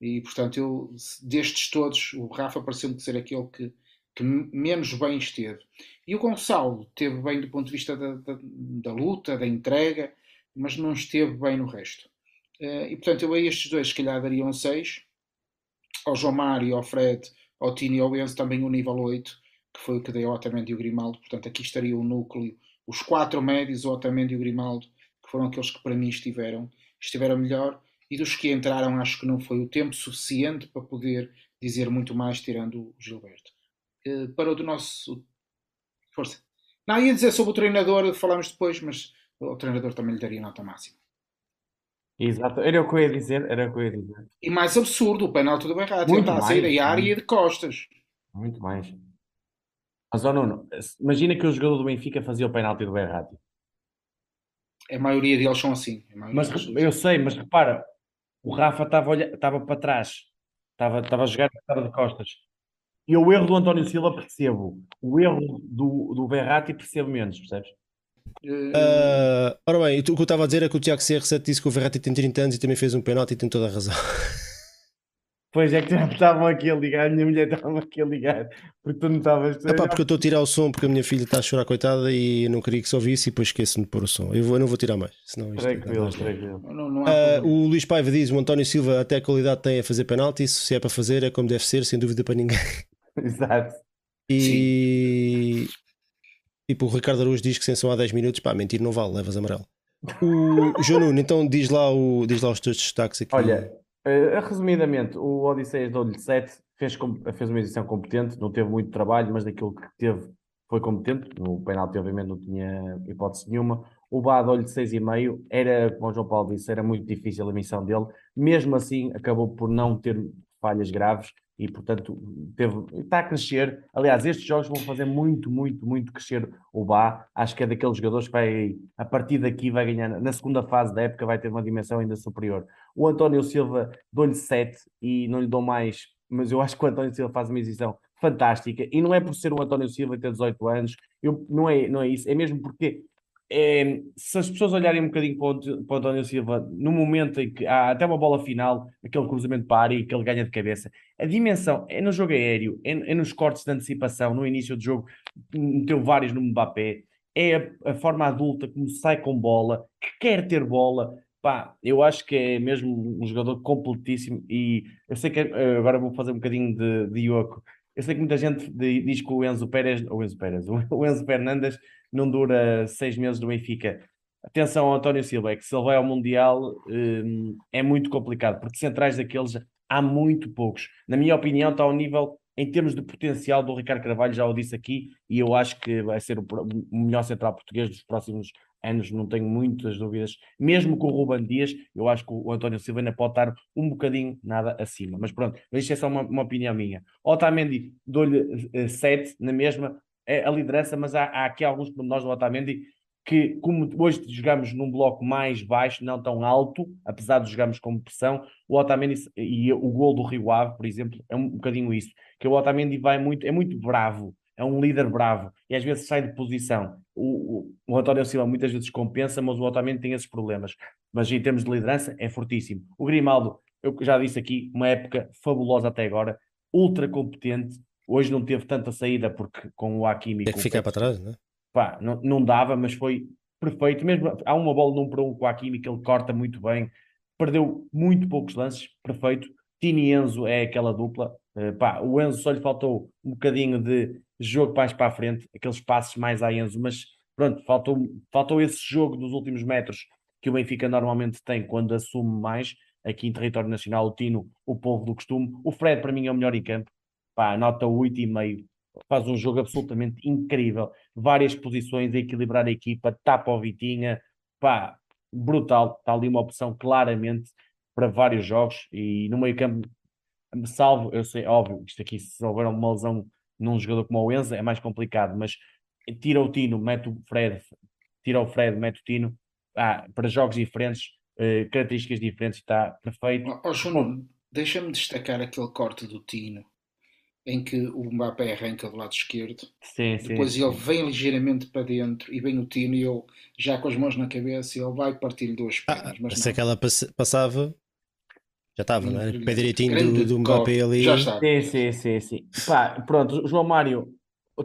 E portanto, eu, destes todos, o Rafa pareceu-me ser aquele que, que menos bem esteve. E o Gonçalo esteve bem do ponto de vista da, da, da luta, da entrega, mas não esteve bem no resto. Eh, e portanto, eu a estes dois, se calhar, daria um 6. Ao João Mário, ao Fred, ao Tino e ao Enzo, também um nível 8, que foi o que dei ao Otamendi e o Grimaldo. Portanto, aqui estaria o núcleo, os quatro médios, o Otamendi e o Grimaldo, que foram aqueles que para mim estiveram, estiveram melhor. E dos que entraram, acho que não foi o tempo suficiente para poder dizer muito mais, tirando o Gilberto. Eh, para o do nosso. Força. Não, ia dizer sobre o treinador, falamos depois, mas o treinador também lhe daria nota máxima. Exato, era o que eu ia dizer, era o que eu ia dizer. E mais absurdo, o penalti do Berratti. Ele está a sair da área de costas. Muito mais. Mas, ó Nuno, imagina que o jogador do Benfica fazia o penalti do Berratti. A maioria deles são assim. Mas eu sei, mas repara, o Rafa estava estava para trás, estava, estava a jogar estava de costas. E o erro do António Silva percebo. O erro do, do Berratti percebo menos, percebes? Ah, ora bem, o que eu estava a dizer é que o Tiago CR7 disse que o Verratti tem 30 anos e também fez um penalti e tem toda a razão. Pois é que já me estavam aqui a ligar, a minha mulher estava aqui a ligar, porque tu não estavas. Epá, porque eu estou a tirar o som porque a minha filha está a chorar, coitada, e eu não queria que se ouvisse e depois esqueço-me de pôr o som. Eu, vou, eu não vou tirar mais, senão isto Tranquilo, tranquilo. não, não há Ah, o Luís Paiva diz: o António Silva até a qualidade tem a fazer penalti, se é para fazer é como deve ser, sem dúvida para ninguém. Exato. E tipo, o Ricardo Araújo diz que sem som há 10 minutos, pá, mentir não vale, levas amarelo. O João Nuno, então diz lá, o, diz lá os teus destaques aqui. Olha, eh, resumidamente, o Odisseias deu-lhe 7, fez, fez uma edição competente, não teve muito trabalho, mas daquilo que teve foi competente. No penalti, obviamente, não tinha hipótese nenhuma. O Bá deu-lhe 6,5, era, como o João Paulo disse, era muito difícil a missão dele. Mesmo assim, acabou por não ter falhas graves. E, portanto, teve, está a crescer. Aliás, estes jogos vão fazer muito, muito, muito crescer o Bá. Acho que é daqueles jogadores que vai, a partir daqui, vai ganhar, na segunda fase da época, vai ter uma dimensão ainda superior. O António Silva, dou-lhe 7 e não lhe dou mais, mas eu acho que o António Silva faz uma exibição fantástica. E não é por ser o António Silva ter 18 anos, eu, não, é, não é isso, é mesmo porque é, se as pessoas olharem um bocadinho para o, para o António Silva, no momento em que há até uma bola final, aquele cruzamento para área que ele ganha de cabeça, a dimensão é no jogo aéreo, é, é nos cortes de antecipação, no início do jogo, meteu vários no Mbappé, é a, a, forma adulta como sai com bola, que quer ter bola. Pá, eu acho que é mesmo um jogador completíssimo e eu sei que eh, agora vou fazer um bocadinho de, de Yoko. Eu sei que muita gente diz que o Enzo Pérez, o Enzo Pérez, o Enzo Fernandes não dura seis meses do Benfica. Atenção ao António Silva, é que se ele vai ao Mundial hum, é muito complicado, porque centrais daqueles há muito poucos. Na minha opinião, está ao nível, em termos de potencial, do Ricardo Carvalho, já o disse aqui, e eu acho que vai ser o, melhor central português dos próximos anos, não tenho muitas dúvidas. Mesmo com o Ruben Dias, eu acho que o António Silva ainda pode estar um bocadinho nada acima. Mas pronto, isto é só uma, uma opinião minha. Otamendi, dou-lhe 7 uh, na mesma, a liderança, mas há, há aqui alguns pormenores do Otamendi que, como hoje jogamos num bloco mais baixo, não tão alto, apesar de jogarmos com pressão, o Otamendi e o gol do Rio Ave, por exemplo, é um bocadinho isso, que o Otamendi vai muito, é muito bravo, é um líder bravo, e às vezes sai de posição. O, o, o António Silva muitas vezes compensa, mas o Otamendi tem esses problemas. Mas em termos de liderança, é fortíssimo. O Grimaldo, eu já disse aqui, uma época fabulosa até agora, ultra competente, Hoje não teve tanta saída porque com o Hakimi. Tem que ficar para trás, não é? Pá, não, não dava, mas foi perfeito. Mesmo há uma bola num para um com o Hakimi que ele corta muito bem, perdeu muito poucos lances, perfeito. Tini e Enzo é aquela dupla. Uh, pá, o Enzo só lhe faltou um bocadinho de jogo mais para a frente, aqueles passos mais a Enzo, mas pronto, faltou, faltou esse jogo dos últimos metros que o Benfica normalmente tem quando assume mais aqui em território nacional. O Tino, o povo do costume. O Fred, para mim, é o melhor em campo pá, nota 8,5. Faz um jogo absolutamente incrível. Várias posições a equilibrar a equipa, tapa o Vitinha, pá, brutal. Está ali uma opção claramente para vários jogos e no meio campo, salvo, eu sei, óbvio, isto aqui, se houver uma lesão num jogador como o Enza é mais complicado, mas tira o Tino, mete o Fred, tira o Fred, mete o Tino, ah, para jogos diferentes, uh, características diferentes, está perfeito. Oh, oh deixa-me destacar aquele corte do Tino em que o Mbappé arranca do lado esquerdo, sim, depois sim, ele sim. vem ligeiramente para dentro e vem o Tino e ele já com as mãos na cabeça ele vai partir duas ah, pernas. Ah, mas se aquela passava, já estava, não é? Pé direitinho do, do Mbappé ali. Já está. Sim, sim, sim, sim. Pá, pronto, João Mário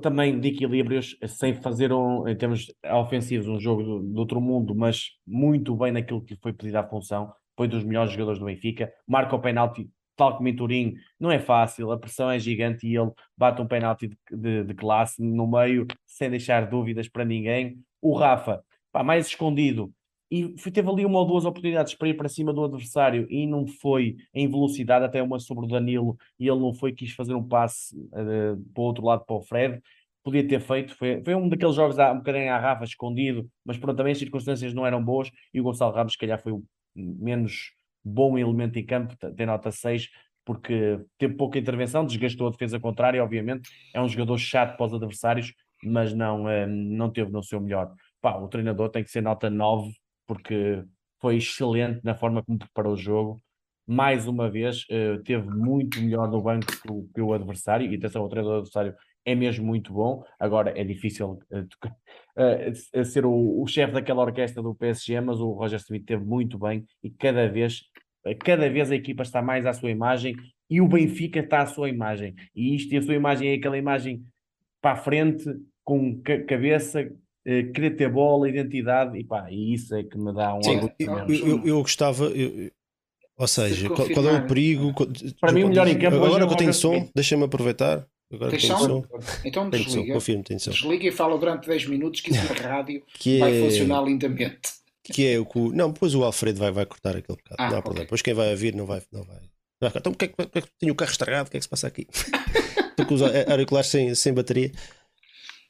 também de equilíbrios, sem fazer um, em termos ofensivos um jogo do, do outro mundo, mas muito bem naquilo que foi pedido à função, foi dos melhores jogadores do Benfica, marca o penalti tal como em Turim, não é fácil, a pressão é gigante e ele bate um penalti de, de, de classe no meio, sem deixar dúvidas para ninguém. O Rafa, pá, mais escondido, e teve ali uma ou duas oportunidades para ir para cima do adversário e não foi em velocidade, até uma sobre o Danilo, e ele não foi, quis fazer um passe uh, para o outro lado, para o Fred. Podia ter feito, foi, foi um daqueles jogos um bocadinho à Rafa, escondido, mas pronto, também as circunstâncias não eram boas e o Gonçalo Ramos, se calhar, foi o menos bom elemento em campo, tem nota 6, porque teve pouca intervenção, desgastou a defesa contrária, obviamente. É um jogador chato para os adversários, mas não, eh, não teve no seu melhor. Pá, o treinador tem que ser nota 9, porque foi excelente na forma como preparou o jogo. Mais uma vez, eh, teve muito melhor no banco que o, adversário, e atenção, o treinador adversário é mesmo muito bom. Agora é difícil uh, ser o, o chefe daquela orquestra do PSG, mas o Roger Smith teve muito bem e cada vez, cada vez a equipa está mais à sua imagem e o Benfica está à sua imagem. E isto e a sua imagem é aquela imagem para a frente, com cabeça, uh, querer ter bola, identidade, e pá, e isso é que me dá um Sim, eu, eu, eu, gostava. Eu, ou seja, qual, qual, é o perigo? Para mim, o melhor em campo. Agora que eu tenho som, deixa-me aproveitar. Agora tem som? Então desliga. Confirmo, tem som. Desliga e fala durante 10 minutos que isso na rádio que vai é... funcionar lindamente. Que é o que. Não, depois o Alfredo vai, vai cortar aquele bocado. Ah, não há okay. problema. Depois quem vai ouvir não vai. Não vai. Então, porque é que, tenho o carro estragado? O que é que se passa aqui? Estou com os auriculares sem, sem bateria.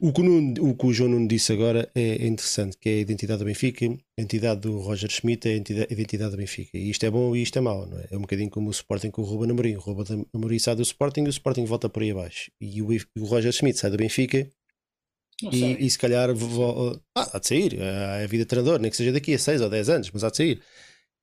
O que, o, Nuno, o que, o João Nuno disse agora é interessante, que é a identidade do Benfica, a identidade do Roger Schmidt é a identidade do Benfica. E isto é bom e isto é mau, não é? É um bocadinho como o Sporting com o Ruben Amorim. O Ruben Amorim sai do Sporting e o Sporting volta por aí abaixo. E o, o Roger Schmidt sai do Benfica e, e, se calhar ah, há de sair. É a vida de treinador, nem que seja daqui a 6 ou 10 anos, mas há de sair.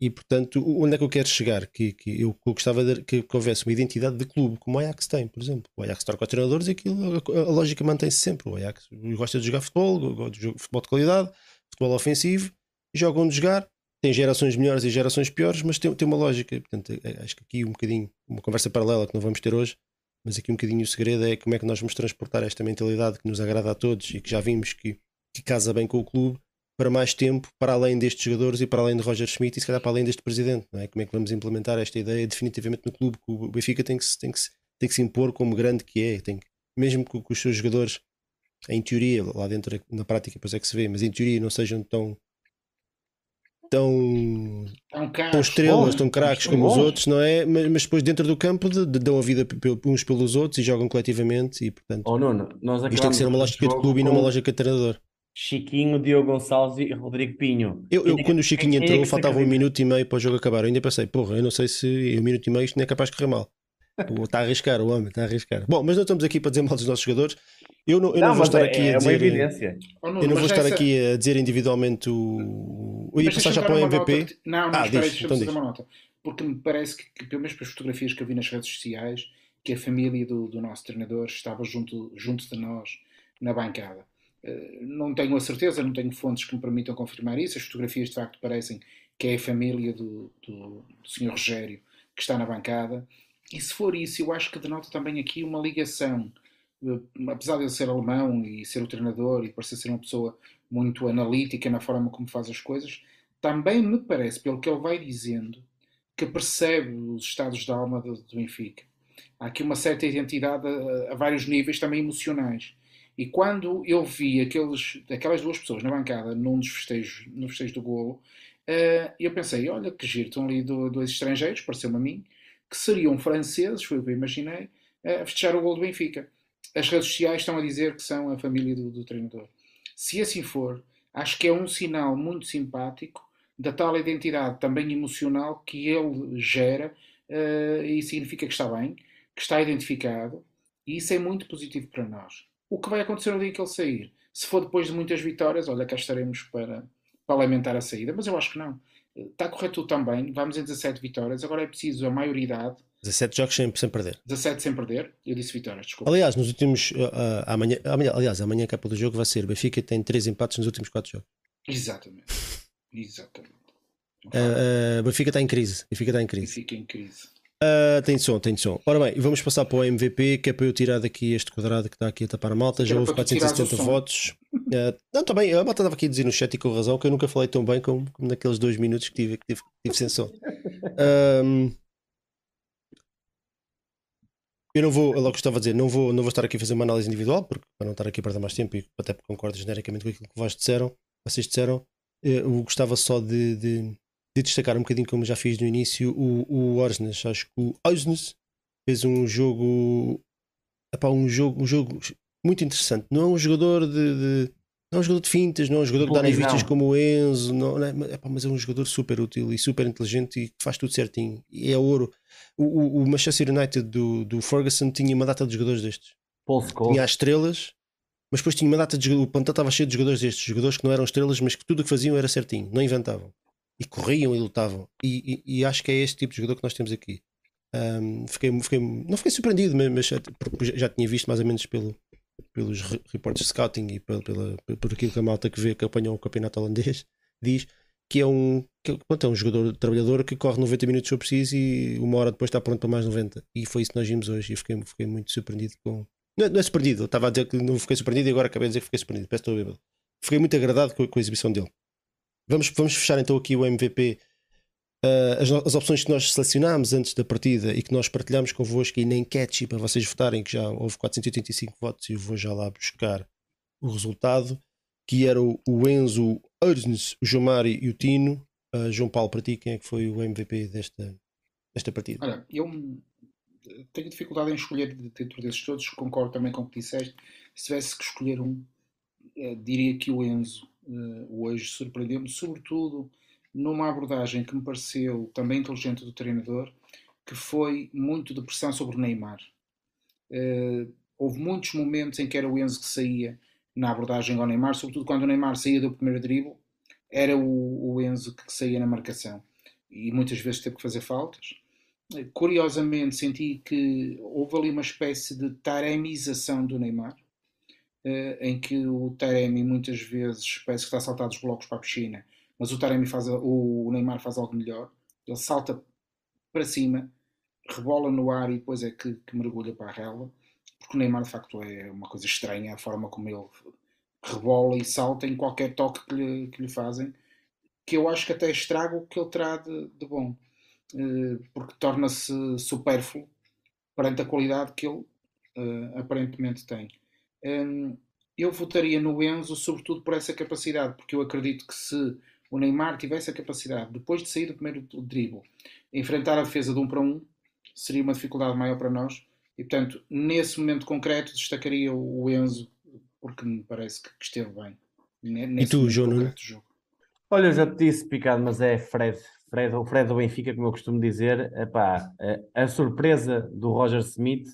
E portanto, onde é que eu quero chegar? Que, que eu, eu gostava de, que, que houvesse uma identidade de clube, como o Ajax tem, por exemplo. O Ajax troca treinadores e aquilo, a, a lógica mantém-se sempre. O Ajax gosta de jogar futebol, gosta de jogar futebol de qualidade, futebol ofensivo, jogam de jogar, tem gerações melhores e gerações piores, mas tem, tem uma lógica. Portanto, é, acho que aqui um bocadinho, uma conversa paralela que não vamos ter hoje, mas aqui um bocadinho o segredo é como é que nós vamos transportar esta mentalidade que nos agrada a todos e que já vimos que, que casa bem com o clube para mais tempo, para além destes jogadores e para além de Roger Schmidt e se calhar para além deste presidente. É? Como é que vamos implementar esta ideia definitivamente no clube? Que o Benfica tem que, tem, que, tem que se impor como grande que é, tem que, mesmo que, que os seus jogadores, em teoria, lá dentro na prática depois é que se vê, mas em teoria não sejam tão tão, tão, tão estrelas, tão craques como bons. os outros, não é? Mas, mas, depois dentro do campo de, de, dão a vida uns pelos outros e jogam coletivamente e portanto oh, Nuno, nós isto tem que ser uma lógica de clube e não uma lógica de treinador. Chiquinho, Diogo Gonçalves e Rodrigo Pinho. Eu, eu quando o Chiquinho entrou, faltava um minuto e meio para o jogo acabar. Eu ainda pensei, porra, eu não sei se em um minuto e meio isto não é capaz de correr mal. Está a arriscar, o homem está a arriscar. Bom, mas não estamos aqui para dizer mal dos nossos jogadores. Eu não, eu não, não vou estar é, aqui é a dizer. evidência. Oh, eu não vou estar essa... aqui a dizer individualmente o. Eu ia passar já para o MVP. Que... Não, não, ah, espera, diz, então diz. uma nota. Porque me parece que, que, pelo menos pelas fotografias que eu vi nas redes sociais, que a família do, do nosso treinador estava junto, junto de nós na bancada. Eh, não tenho a certeza, não tenho fontes que me permitam confirmar isso. As fotografias de facto parecem que é a família do, do, do Sr. Rogério que está na bancada. E se for isso, eu acho que denota também aqui uma ligação. Eh, apesar de ele ser alemão e ser o treinador e parecer ser uma pessoa muito analítica na forma como faz as coisas, também me parece, pelo que ele vai dizendo, que percebe os estados de alma do, do Benfica. Há aqui uma certa identidade a, a vários níveis também emocionais. E quando eu vi aqueles, aquelas duas pessoas na bancada num dos festejos, no festejo do golo, uh, eu pensei, olha que giro, estão ali dois estrangeiros, pareceu-me a mim, que seriam franceses, foi o que eu imaginei, a festejar o golo do Benfica. As redes sociais estão a dizer que são a família do, do treinador. Se assim for, acho que é um sinal muito simpático da tal identidade também emocional que ele gera uh, e significa que está bem, que está identificado, e isso é muito positivo para nós o que vai acontecer no dia que ele sair. Se for depois de muitas vitórias, olha, cá estaremos para, para lamentar a saída, mas eu acho que não. Está tudo também, vamos em 17 vitórias, agora é preciso a maioridade. 17 jogos sem, sem perder. 17 sem perder, eu disse vitórias, desculpa. Aliás, nos últimos. Uh, amanhã, amanhã, aliás, amanhã a capa do jogo vai ser Benfica tem 3 empates nos últimos 4 jogos. Exatamente. Exatamente. Uh, uh, Benfica está em crise. Benfica está em crise. Benfica em crise. Uh, tem som, tem som. Ora bem, vamos passar para o MVP, que é para eu tirar daqui este quadrado que está aqui a tapar a malta. Já houve 470 votos. Uh, não, também, a malta estava aqui a dizer no chat e com razão que eu nunca falei tão bem como, como naqueles dois minutos que tive, que tive, tive sem som. Um, eu não vou, logo estava a dizer, não vou, não vou estar aqui a fazer uma análise individual, porque, para não estar aqui a perder mais tempo e até concordo genericamente com aquilo que vocês disseram, vocês disseram, eu gostava só de, de de destacar um bocadinho, como já fiz no início, o, o Orsnes. Acho que o Orsnes fez um jogo. Epá, um jogo, um jogo muito interessante. Não é um jogador de, de não é um jogador de fintas, não é um jogador que dá nas vistas como o Enzo, não, não é, epá, mas é um jogador super útil e super inteligente e que faz tudo certinho. E é ouro. O, o, o Manchester United do, do Ferguson tinha uma data de jogadores destes. Tinha as estrelas, mas depois tinha uma data de O plantel estava cheio de jogadores destes, jogadores que não eram estrelas, mas que tudo o que faziam era certinho, não inventavam e corriam e lutavam. E, e, e, acho que é este tipo de jogador que nós temos aqui. Um, fiquei, fiquei, não fiquei surpreendido, mas já, já tinha visto mais ou menos pelo, pelos reportes de scouting e pela, pela, por aquilo que a malta que vê que apanhou o campeonato holandês diz que é um, que, pronto, é um jogador trabalhador que corre 90 minutos se eu preciso e uma hora depois está pronto para mais 90. E foi isso que nós vimos hoje e fiquei, fiquei muito surpreendido com. Não não é surpreendido, eu estava a dizer que não fiquei surpreendido e agora acabei de dizer que fiquei surpreendido. Peço estou bêbado. Fiquei muito agradado com, com a exibição dele. Vamos, vamos fechar então aqui o MVP. Uh, as, as, opções que nós selecionámos antes da partida e que nós partilhamos convosco e na enquete para vocês votarem, que já houve 485 votos e eu vou já lá buscar o resultado, que era o, o Enzo, Ursnes, o João Mário e o Tino. Uh, João Paulo, para ti, quem é que foi o MVP desta, desta partida? Olha, eu tenho dificuldade em escolher dentro desses todos, concordo também com o que disseste. se tivesse que escolher um, eh, diria que o Enzo eh, hoje surpreendeu-me, sobretudo numa abordagem que me pareceu também inteligente do treinador, que foi muito de pressão sobre o Neymar. Uh, houve muitos momentos em que era o Enzo que saía na abordagem ao Neymar, sobretudo quando o Neymar saía do primeiro dribble, era o, o Enzo que saía na marcação e muitas vezes teve que fazer faltas. Curiosamente, senti que houve ali uma espécie de taremização do Neymar, uh, em que o Taremi muitas vezes parece que está a saltar dos blocos para a piscina, mas o Taremi faz, o Neymar faz algo melhor. Ele salta para cima, rebola no ar e depois é que, que mergulha para a rela, porque o Neymar de facto é uma coisa estranha a forma como ele rebola e salta em qualquer toque que lhe, que lhe fazem, que eu acho que até estraga o que ele terá de, de bom, uh, porque torna-se supérfluo perante a qualidade que ele uh, aparentemente tem. Eu votaria no Enzo, sobretudo por essa capacidade, porque eu acredito que se o Neymar tivesse a capacidade, depois de sair do primeiro dribble, enfrentar a defesa de um para um, seria uma dificuldade maior para nós. E portanto, nesse momento concreto, destacaria o Enzo, porque me parece que esteve bem. E tu, João? Olha, eu já te disse, Picado, mas é Fred. Fred, o Fred do Benfica, como eu costumo dizer, epá, a, a surpresa do Roger Smith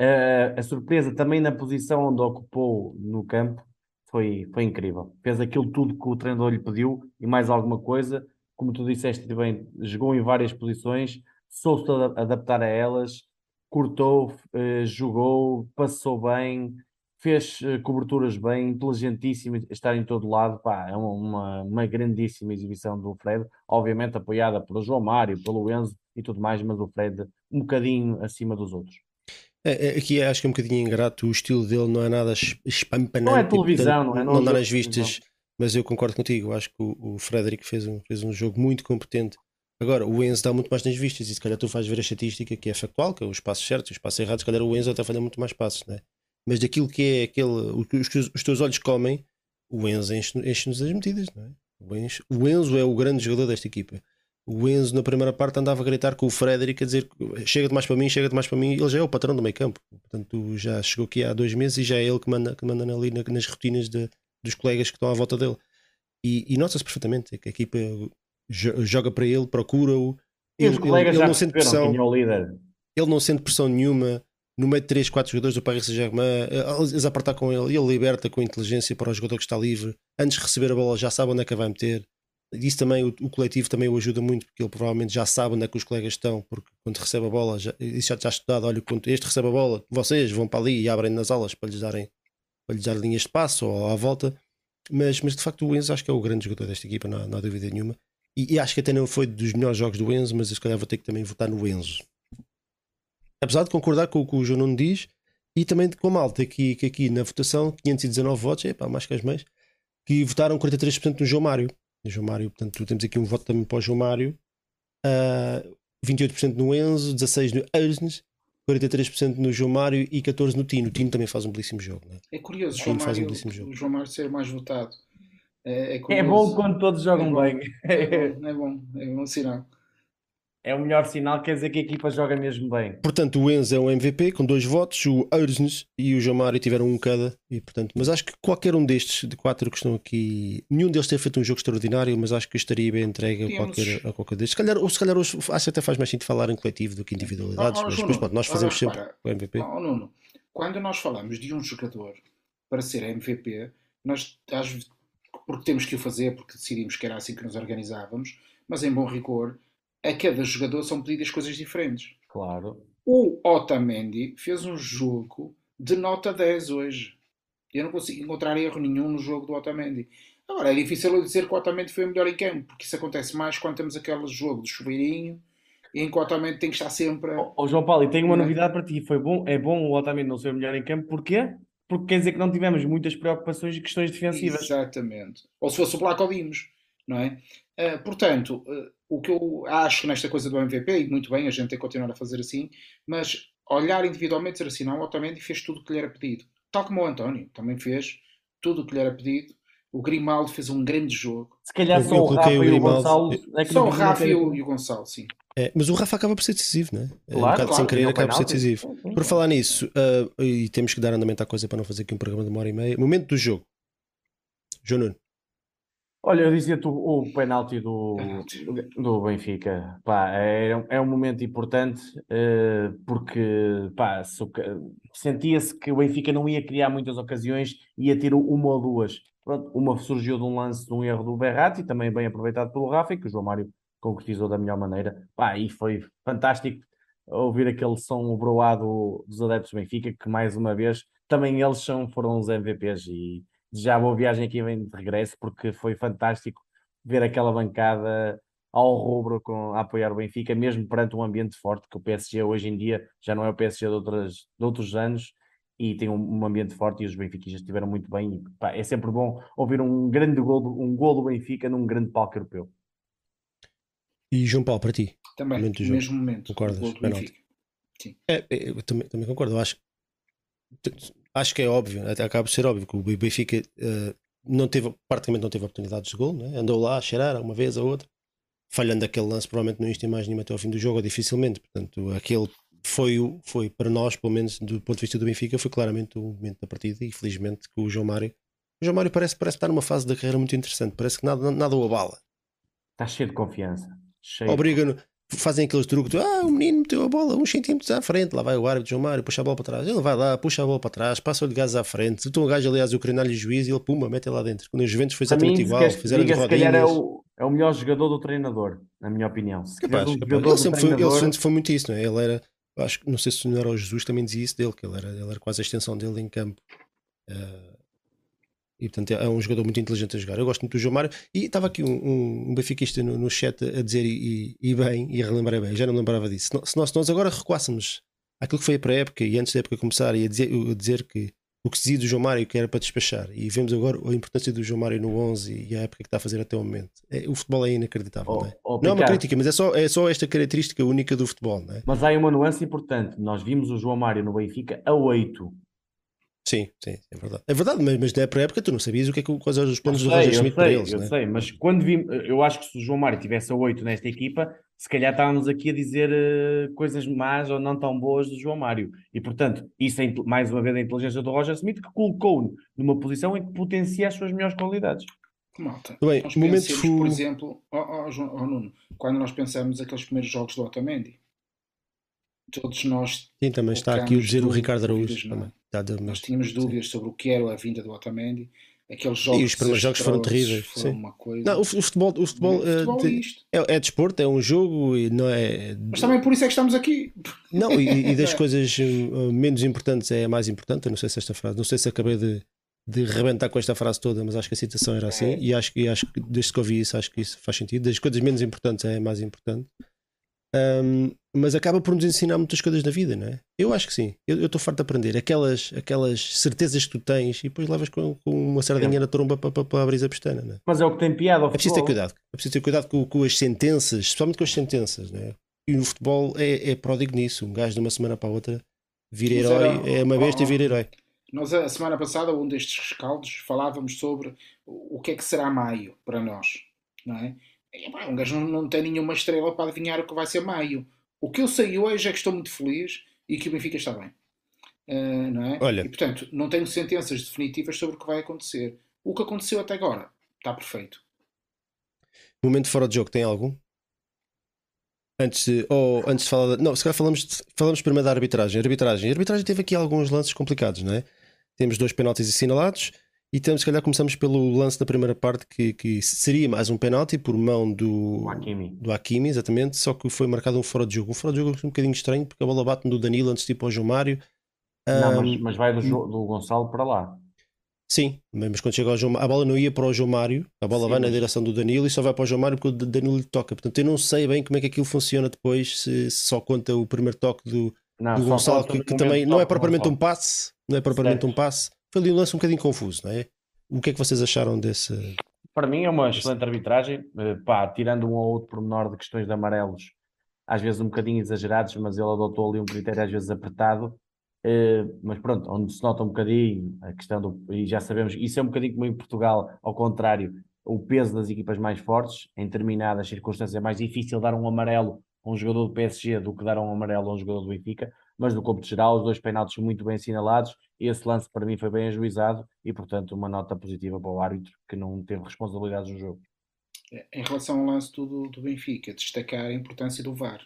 Uh, a surpresa também na posição onde ocupou no campo foi, foi incrível. Fez aquilo tudo que o treinador lhe pediu e mais alguma coisa. Como tu disseste bem, jogou em várias posições, soube-se adaptar a elas, cortou, uh, jogou, passou bem, fez uh, coberturas bem, inteligentíssimo, estar em todo lado. Pá, é uma, uma grandíssima exibição do Fred, obviamente apoiada pelo João Mário, pelo Enzo e tudo mais, mas o Fred um bocadinho acima dos outros. É, é, aqui acho que é um bocadinho ingrato, o estilo dele não é nada espampanante. Não é televisão, não é? Não, não dá nas vistas, mas eu concordo contigo. Acho que o, o Frederick fez um, fez um jogo muito competente. Agora, o Enzo dá muito mais nas vistas e se calhar tu fazes ver a estatística que é factual, que é os passos certos, os passos errados, se calhar o Enzo até falha muito mais passos, né? Mas daquilo que é aquele, o que os, os teus olhos comem, o Enzo enche-nos enche as medidas, não é? O Enzo, o Enzo é o grande jogador desta equipa o Enzo na primeira parte andava a gritar com o Frederick a dizer chega de mais para mim, chega de mais para mim, ele já é o patrão do meio campo, portanto já chegou aqui há dois meses e já é ele que manda, que manda ali nas rotinas de, dos colegas que estão à volta dele. E, e nota-se perfeitamente que a equipa joga para ele, procura-o. Ele, ele, ele, não sente pressão. ele não sente pressão nenhuma. No meio de 3, 4 jogadores do Paris Saint-Germain, eles apertar com ele, ele liberta com inteligência para o jogador que está livre, antes de receber a bola já sabe onde é que vai meter isso também, o, o, coletivo também o ajuda muito, porque ele provavelmente já sabe onde é que os colegas estão, porque quando recebe a bola, já, isso já está estudado, olha, quando este recebe a bola, vocês vão para ali e abrem nas aulas para lhes darem para lhes dar linhas de passo ou à volta. Mas, mas de facto o Enzo acho que é o grande jogador desta equipa, não, não há dúvida nenhuma. E, e, acho que até não foi dos melhores jogos do Enzo, mas se calhar vou ter que também votar no Enzo. Apesar de concordar com o que o João Nuno diz, e também com a malta que, que aqui na votação, 519 votos, é pá, mais que as mães, que votaram 43% no João Mário. João Mário, portanto, temos aqui um voto também para o João Mário. Uh, 28% no Enzo, 16% no Ersnes, 43% no João Mário e 14% no Tino. O Tino também faz um belíssimo jogo. É, é curioso, o João Mário, faz um belíssimo jogo. o João Mário ser mais votado. É, é, é bom quando todos jogam é bem. É bom, é bom, é bom sinal é o melhor sinal, quer dizer que a equipa joga mesmo bem. Portanto, o Enzo é um MVP com dois votos, o Ersnes e o Jamário tiveram um cada. E, portanto, mas acho que qualquer um destes, de quatro que estão aqui, nenhum deles tem feito um jogo extraordinário, mas acho que estaria bem entregue a qualquer, a qualquer destes. Se calhar, ou se calhar hoje, acho que até faz mais sentido falar em coletivo do que individualidades, oh, mas depois pronto, nós fazemos sempre o MVP. Oh, Nuno, quando nós falamos de um jogador para ser MVP, nós porque temos que o fazer, porque decidimos que era assim que nos organizávamos, mas em bom rigor a cada jogador são pedidas coisas diferentes. Claro. O Otamendi fez um jogo de nota 10 hoje. Eu não consigo encontrar erro nenhum no jogo do Otamendi. Agora, é difícil eu dizer que o Otamendi foi o melhor em campo, porque isso acontece mais quando temos aquele jogo de chuveirinho em que o Otamendi tem que estar sempre. Ô oh, João Paulo, e tenho uma. É? novidade para ti. Foi bom, é bom o Otamendi não ser o melhor em campo, porquê? Porque quer dizer que não tivemos muitas preocupações e questões defensivas. Exatamente. Ou se fosse o Black Odimos, não é? Uh, portanto, uh, o que eu acho nesta coisa do MVP, e muito bem, a gente tem que continuar a fazer assim, mas olhar individualmente dizer assim, não, o Otamendi fez tudo o que lhe era pedido. Tal como o António também fez tudo o que lhe era pedido. O Grimaldo fez um grande jogo. Se calhar só o Rafa e o Gonçalo. É só o Rafa e o, e o Gonçalo, sim. É, mas o Rafa acaba por ser decisivo, não é? Claro, um bocado claro, sem querer e acaba por ser penalti. decisivo. Sim, sim. Por falar nisso, uh, e temos que dar andamento à coisa para não fazer aqui um programa de uma hora e meia. Momento do jogo. João Nuno. Olha, eu dizia-te o, o penalti do, do Benfica. Pá, é, é um momento importante eh, porque pá, sentia-se que o Benfica não ia criar muitas ocasiões, ia ter uma ou duas. Pronto, uma surgiu de um lance de um erro do Berratti, também bem aproveitado pelo Rafa, que o João Mário concretizou da melhor maneira. Pá, e foi fantástico ouvir aquele som broado dos adeptos do Benfica, que mais uma vez também eles são, foram os MVPs e já boa viagem aqui vem de regresso porque foi fantástico ver aquela bancada ao rubro com, a apoiar o Benfica, mesmo perante um ambiente forte, que o PSG hoje em dia já não é o PSG de, outras, de outros anos e tem um, um ambiente forte e os benfiquistas estiveram muito bem. E, pá, é sempre bom ouvir um grande gol, do- um gol do Benfica num grande palco europeu. E João Paulo, para ti. Também, Momento do no jogo. mesmo momento. Concordas? Benfica. É, é, eu também, também concordo. Eu acho, acho que é óbvio, até acaba por ser óbvio que o Benfica eh, não teve, praticamente não teve oportunidades de gol, né? andou lá a cheirar uma vez a outra, falhando aquele lance, provavelmente não isto mais nenhuma até ao fim do jogo, ou dificilmente. Portanto, aquele foi, foi para nós, pelo menos do ponto de vista do Benfica, foi claramente o momento da partida e felizmente que o João Mário. O João Mário parece, parece estar numa fase da carreira muito interessante, parece que nada, nada o abala. Está cheio de confiança. Cheio. Fazem aqueles truques, ah, o menino meteu a bola uns centímetros à frente, lá vai o árbitro João Mário, puxa a bola para trás, ele vai lá, puxa a bola para trás, passa-lhe gás à frente, então o gajo aliás ucraniano-lhe juiz e ele puma, mete lá dentro. Quando os Juventus foi exatamente igual, que fizeram diga, se calhar é o, é o melhor jogador do treinador, na minha opinião. Se Capaz, capaz. Ele sempre foi, ele sempre foi muito isso, não é? Ele era, acho que não sei se não era o Jesus também dizia isso dele, que ele era, ele era quase a extensão dele em campo. Eh, e portanto é um jogador muito inteligente a jogar. Eu gosto muito do João Mário. E estava aqui um, um, um benfiquista no, no chat a dizer, e, e- e bem, e a relembrar bem, já não me lembrava disso. Se nós, se nós- agora recuássemos aquilo que foi a pré-época e antes da época começar, e a dizer, a dizer que o que se dizia do João Mário que era para despachar, e vemos agora a importância do João Mário no 11 e a época que está a fazer até o momento. É, o futebol é inacreditável, Oh, não é? oh, Não é uma crítica, mas é só, é só esta característica única do futebol, é? Mas há uma nuance importante. Nós vimos o João Mário no Benfica a 8. Sim, sim, é verdade. É verdade, mas, mas na época tu não sabias o que é que quais eram os planos do Roger Schmidt para eles, eu não é? sei, mas quando vi, eu acho que se o João Mário tivesse a 8 nesta equipa, se calhar estávamos aqui a dizer eh, coisas más ou não tão boas do João Mário. E portanto, isso é mais uma vez a inteligência do Roger Smith que colocou-o numa posição em que potencia as suas melhores qualidades. Malta, Bem, nós momento pensemos, fu- por exemplo, ó, João- Nuno, quando nós pensamos aqueles primeiros jogos do Otamendi, todos nós, Sim, também está aqui o dizer o dúvidas, Ricardo Araújo é? também. De- nós tínhamos dúvidas sobre o que era a vinda do Otamendi. Aqueles jogos os primeiros jogos foram terríveis, Foram sim. uma coisa. Não, o, fu- o futebol, o futebol, O futebol eh, é é, é desporto, é um jogo e não é. Mas também por isso é que estamos aqui. Não, e, e das coisas eh, menos importantes é a mais importante. Eu não sei se esta frase, não sei se acabei de, de rebentar com esta frase toda, mas acho que a citação era assim. E acho, que- e acho que desde que ouvi isso, acho que isso faz sentido. Das coisas menos importantes é a mais importante. Ahm, mas acaba por nos ensinar muitas coisas da vida, não é? Eu acho que sim. Eu estou farto de aprender. Aquelas, aquelas certezas que tu tens e depois levas com, com uma sardinha na tromba para, para, abrir a pestana, não é? Mas é o que tem piada ao É preciso ter cuidado. É preciso ter cuidado com, com as sentenças, especialmente com as sentenças. Né? E no futebol é, é pródigo nisso. Um gajo de uma semana para a outra vira herói, é uma besta e vira herói. Nós, a semana passada, um destes rescaldos, falávamos sobre o o que é que será maio para nós, não é? E, pá, um gajo não, não tem nenhuma estrela para adivinhar o que vai ser maio. O que eu sei hoje é que estou muito feliz e que o Benfica está bem. Ah, não é? Olha. E, portanto, não tenho sentenças definitivas sobre o que vai acontecer. O que aconteceu até agora está perfeito. Momento fora de jogo, tem algum? Antes de, ou antes de falar. da- não, se calhar falamos, de- falamos primeiro da arbitragem. Arbitragem. A arbitragem teve aqui alguns lances complicados, não é? Temos dois penaltis assinalados e temos, se calhar, começamos pelo lance da primeira parte que, que seria mais um penalti por mão do, Hakimi. do Hakimi, exatamente, só que foi marcado um fora de jogo. Um fora de jogo um bocadinho estranho porque a bola bate no Danilo antes de ir para o João Mário. Não, Ahm, mas, mas vai do, do Gonçalo para lá. Sim, mas quando chega ao João, a bola não ia para o João Mário, a bola Sim, vai na mas- direção do Danilo e só vai para o João Mário porque o Danilo lhe toca. Portanto, eu não sei bem como é que aquilo funciona depois, se, se só conta o primeiro toque do, Não, do Gonçalo, que, que também não é propriamente um passe, não é propriamente Certo. um passe. Foi ali um lance um bocadinho confuso, não é? O que é que vocês acharam desse? Para mim é uma excelente arbitragem, eh, pá, tirando um ou outro pormenor de questões de amarelos, às vezes um bocadinho exagerados, mas ele adotou ali um critério às vezes apertado, Eh, mas pronto, onde se nota um bocadinho a questão do, e já sabemos, isso é um bocadinho como em Portugal, ao contrário, o peso das equipas mais fortes, em determinadas circunstâncias é mais difícil dar um amarelo a um jogador do PSG do que dar um amarelo a um jogador do Benfica, mas no campo de geral, os dois penaltis muito bem assinalados. Esse lance para mim foi bem ajuizado e, portanto, uma nota positiva para o árbitro que não teve responsabilidades no jogo. Em relação ao lance do, do Benfica, destacar a importância do VAR.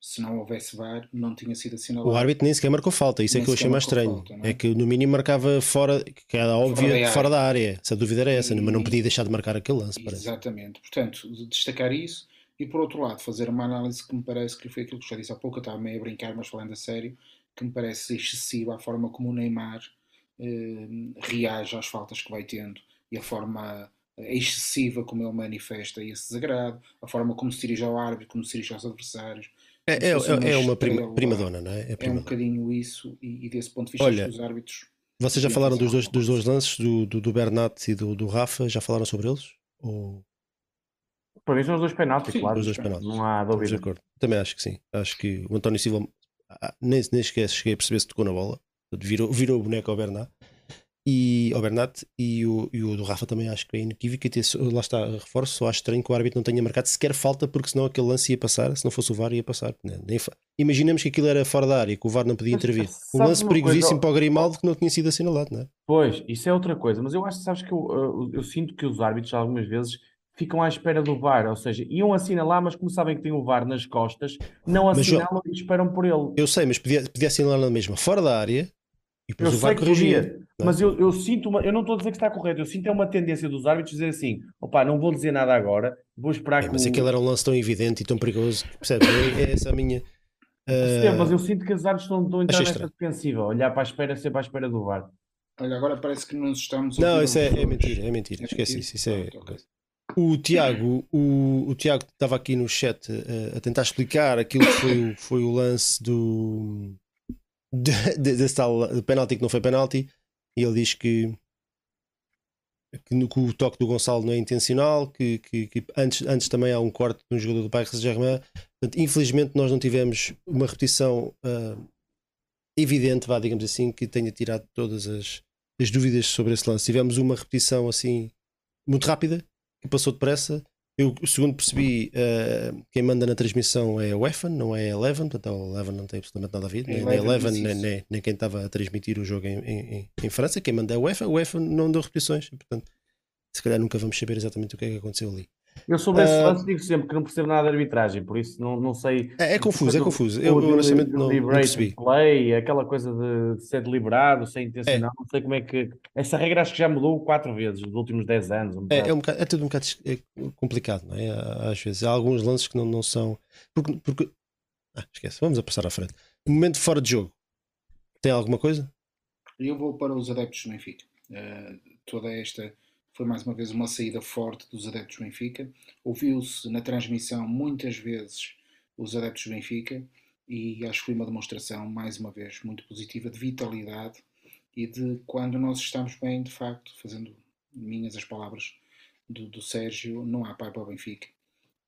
Se não houvesse VAR, não tinha sido assinalado. O árbitro nem sequer marcou falta, isso é nem é que eu achei mais estranho. Falta, é? é? que no mínimo marcava fora, que era óbvio, fora da, fora da área. Se a dúvida era essa, e, mas não podia deixar de marcar aquele lance. Exatamente. Parece. Portanto, destacar isso e por outro lado, fazer uma análise que me parece que foi aquilo que já disse há pouco, eu estava meio a brincar, mas falando a sério, que me parece excessiva a forma como o Neymar eh, reage às faltas que vai tendo e a forma excessiva como ele manifesta esse desagrado, a forma como se dirige ao árbitro, como se dirige aos adversários. É, é, é, é uma prima, prima dona, não é? É, é um bocadinho isso, e, e, desse ponto de vista, Olha, os árbitros. Vocês já falaram dos dois, dos dois lances, do, do, do Bernat e do, do Rafa, já falaram sobre eles? Ou... Para mim são os dois penaltis, claro. Os dois penaltis. Não há dúvida. Também acho que sim. Acho que o António Silva ah, nem, nem esquece, cheguei a perceber se tocou na bola. Virou, virou o boneco ao Bernat e ao Bernat e o, e o do Rafa também acho que é inequívoco. E lá está, reforço. Só acho estranho que o árbitro não tenha marcado sequer falta, porque senão aquele lance ia passar. Se não fosse o VAR, ia passar. Nem, nem Imaginamos que aquilo era fora da área, que o VAR não podia intervir. Um lance perigosíssimo coisa... para o Grimaldo que não tinha sido assinalado, não é? Pois, isso é outra coisa. Mas eu acho, sabes que eu, eu, eu sinto que os árbitros algumas vezes ficam à espera do VAR, ou seja, iam assinalar, mas como sabem que tem o VAR nas costas, não assinalam mas, e esperam por ele. Eu sei, mas podia, podia assinalar na mesma, fora da área, e depois eu o VAR corrigia. Mas eu, eu sinto, uma, eu não estou a dizer que está correto, eu sinto é uma tendência dos árbitros dizer assim: opá, não vou dizer nada agora, vou esperar é, que. Mas o... aquele era um lance tão evidente e tão perigoso, percebes? É, é essa a minha. Uh... mas eu sinto que os árbitros estão, estão a entrar nesta defensiva, olhar para a espera, sempre à espera do VAR. Olha, agora parece que nos estamos. Não, isso é, é, mentira, é mentira, é esquece isso. isso é... O Tiago, o, o Tiago estava aqui no chat uh, a tentar explicar aquilo que foi, foi o lance do desse tal penalti que não foi penalti e ele diz que, que, que, o toque do Gonçalo não é intencional, que, que, que, antes, antes também há um corte de um jogador do Paris Saint-Germain. Infelizmente nós não tivemos uma repetição uh, evidente, vá, digamos assim, que tenha tirado todas as, as dúvidas sobre esse lance. Tivemos uma repetição assim muito rápida, que passou depressa. Eu, segundo percebi, uh, quem manda na transmissão é o EFAN, não é a Eleven, portanto a Eleven não tem absolutamente nada a ver, nem a Eleven, nem, nem, nem, quem estava a transmitir o jogo em, em, em, França, quem manda é o EFAN, o EFAN não deu repetições, portanto, se calhar nunca vamos saber exatamente o que é que aconteceu ali. Eu sobre esse uh, lance digo sempre que não percebo nada de arbitragem, por isso não, não sei. É, é confuso, é confuso. Eu, eu honestamente não, não percebi. Play, aquela coisa de, ser deliberado, ser intencional, é. não sei como é que. Essa regra acho que já mudou quatro vezes nos últimos 10 anos. Um é, é, um bocado, é tudo um bocado é complicado, não é? Às vezes há alguns lances que não, não são. Porque. porque... Ah, esquece, vamos a passar à frente. momento fora de jogo. Tem alguma coisa? Eu vou para os adeptos do Benfica. Uh, toda esta foi mais uma vez uma saída forte dos adeptos do Benfica. Ouviu-se na transmissão muitas vezes os adeptos do Benfica e acho que foi uma demonstração, mais uma vez, muito positiva de vitalidade e de quando nós estamos bem, de facto, fazendo minhas as palavras do, do Sérgio, não há pai para o Benfica.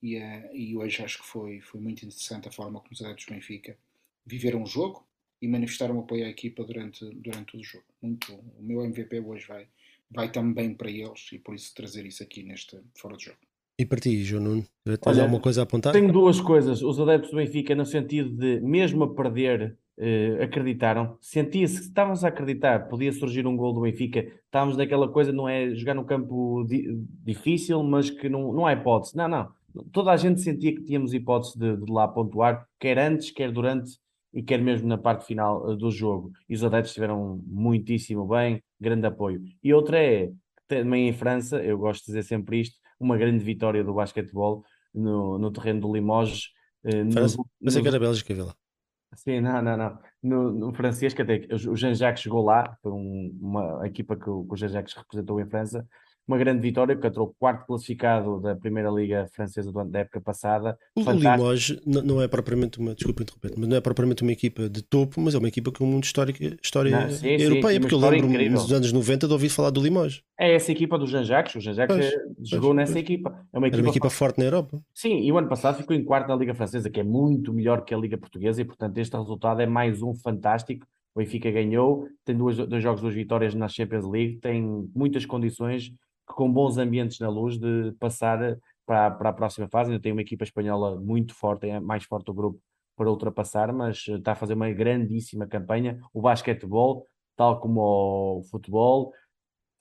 E, uh, e hoje acho que foi, foi muito interessante a forma como os adeptos do Benfica viveram o jogo e manifestaram apoio à equipa durante, durante todo o jogo. Muito, o meu MVP hoje vai, vai também para eles e por isso trazer isso aqui neste fora de jogo. E para ti, João Nuno, tens alguma coisa a apontar? Tenho duas coisas. Os adeptos do Benfica, no sentido de, mesmo a perder, eh, acreditaram. Sentia-se que estávamos a acreditar, podia surgir um gol do Benfica. Estávamos naquela coisa, não é jogar num campo di difícil, mas que não, não há hipótese. Não, não. Toda a gente sentia que tínhamos hipótese de, de lá pontuar, quer antes, quer durante e quer mesmo na parte final uh, do jogo. E os adeptos estiveram muitíssimo bem, grande apoio. E outra é, também em França, eu gosto de dizer sempre isto, uma grande vitória do basquetebol no, no terreno do Limoges. França, no, pensei que era Bélgica, vê lá. Sim, não, não, não. No, no francês, que até o Jean-Jacques chegou lá, foi um, uma equipa que o, que o Jean-Jacques representou em França, uma grande vitória, porque entrou quarto classificado da Primeira Liga Francesa do da época passada. O Limoges não é propriamente uma, desculpa interromper, mas não é propriamente uma equipa de topo, mas é uma equipa com muita história, história não, sim, europeia, sim, porque eu lembro nos anos 90 de ouvir falar do Limoges. É essa equipa do Jean-Jacques, o Jean-Jacques jogou pois, nessa pois. equipa. É uma equipa, uma equipa forte na Europa. Sim, e o ano passado ficou em quarto na Liga Francesa, que é muito melhor que a Liga Portuguesa, e portanto este resultado é mais um fantástico. O Benfica ganhou, tem dois, dois jogos, duas vitórias na Champions League, tem muitas condições com bons ambientes na luz de passar para, para a próxima fase. Ainda tem uma equipa espanhola muito forte, é mais forte do grupo para ultrapassar, mas está a fazer uma grandíssima campanha. O basquetebol, tal como o futebol,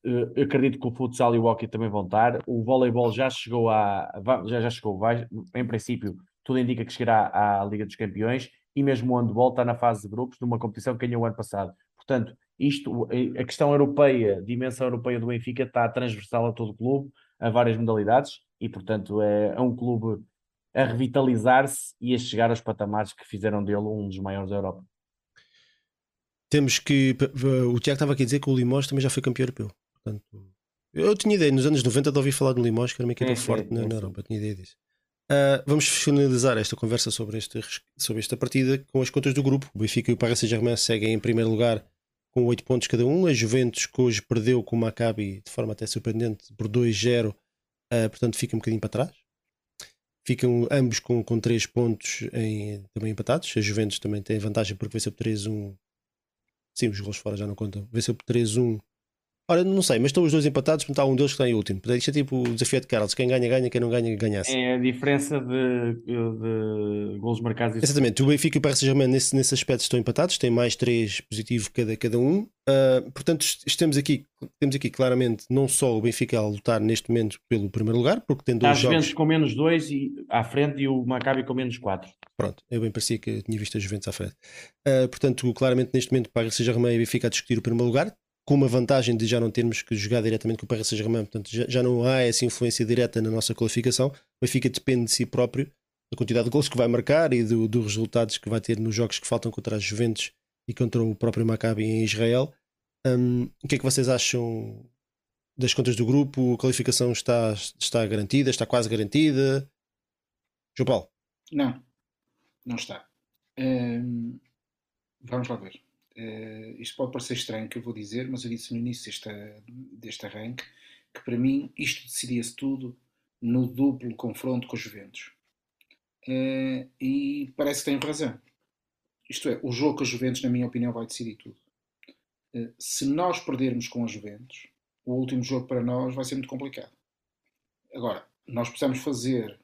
eu acredito que o futsal e o hockey também vão estar. O voleibol já chegou a já, já chegou, vai, em princípio, tudo indica que chegará à Liga dos Campeões e mesmo o handball está na fase de grupos de uma competição que ganhou o ano passado. Portanto, isto, a questão europeia, a dimensão europeia do Benfica está transversal a todo o clube, a várias modalidades e, portanto, é, é um clube a revitalizar-se e a chegar aos patamares que fizeram dele um dos maiores da Europa. Temos que. O Tiago estava aqui a dizer que o Limões também já foi campeão europeu. Portanto, eu tinha ideia, nos anos 90 de ouvir falar do Limões, que era uma equipa é, forte é, na, na Europa, tinha ideia disso. Uh, vamos finalizar esta conversa sobre, este, sobre esta partida com as contas do grupo. O Benfica e o Paris Saint-Germain seguem em primeiro lugar com 8 pontos cada um. A Juventus, que hoje perdeu com o Maccabi de forma até surpreendente por 2-0, uh, ah, portanto fica um bocadinho para trás. Ficam ambos com, com 3 pontos em, também empatados. A Juventus também tem vantagem porque venceu por 3-1. Sim, os gols fora já não contam. Venceu por 3-1 Ora, não sei, mas estão os dois empatados, portanto há um deles que está em último. Portanto, isto é tipo o desafio de Carlos: quem ganha, ganha, quem não ganha, ganhasse. É a diferença de, de golos marcados. Exatamente, o Benfica e o Paris Saint-Germain nesse, nesse aspecto estão empatados, têm mais três positivos cada, cada um. Uh, portanto, estamos aqui, temos aqui claramente não só o Benfica a lutar neste momento pelo primeiro lugar, porque tem dois Às jogos. Juventus com menos dois e, à frente e o Maccabi com menos quatro. Pronto, eu bem parecia que tinha visto a Juventus à frente. Uh, portanto, claramente neste momento o Paris Saint-Germain e o Benfica a discutir o primeiro lugar com uma vantagem de já não termos que jogar diretamente com o Paris Saint-Germain, portanto já, já, não há essa influência direta na nossa qualificação, o Benfica depende de si próprio, da quantidade de gols que vai marcar e do, dos resultados que vai ter nos jogos que faltam contra as Juventus e contra o próprio Maccabi em Israel. Um, o que é que vocês acham das contas do grupo? A qualificação está, está garantida? Está quase garantida? João Paulo? Não, não está. Um, vamos lá ver. Uh, isto pode parecer estranho que eu vou dizer, mas eu disse no início deste, deste arranque que para mim isto decidia-se tudo no duplo confronto com os Juventus. Uh, e parece que tenho razão. Isto é, o jogo com os Juventus, na minha opinião, vai decidir tudo. Uh, se nós perdermos com os Juventus, o último jogo para nós vai ser muito complicado. Agora, nós precisamos fazer,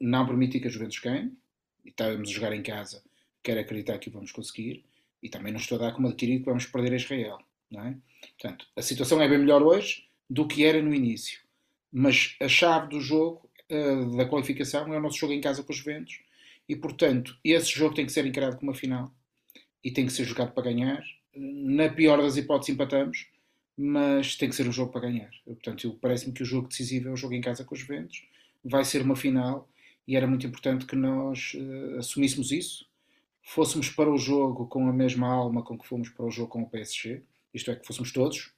não permitir que a Juventus ganhe, e estávamos a jogar em casa, quero acreditar que vamos conseguir, e também não estou a dar como adquirido que vamos perder a Israel. Não é? Portanto, a situação é bem melhor hoje do que era no início. Mas a chave do jogo, uh, da qualificação, é o nosso jogo em casa com os Juventus. E, portanto, esse jogo tem que ser encarado como uma final. E tem que ser jogado para ganhar. Na pior das hipóteses, empatamos. Mas tem que ser um jogo para ganhar. Portanto, parece-me que o jogo decisivo é o jogo em casa com os Juventus. Vai ser uma final. E era muito importante que nós uh, assumíssemos isso fôssemos para o jogo com a mesma alma com que fomos para o jogo com o PSG, isto é, que fôssemos todos,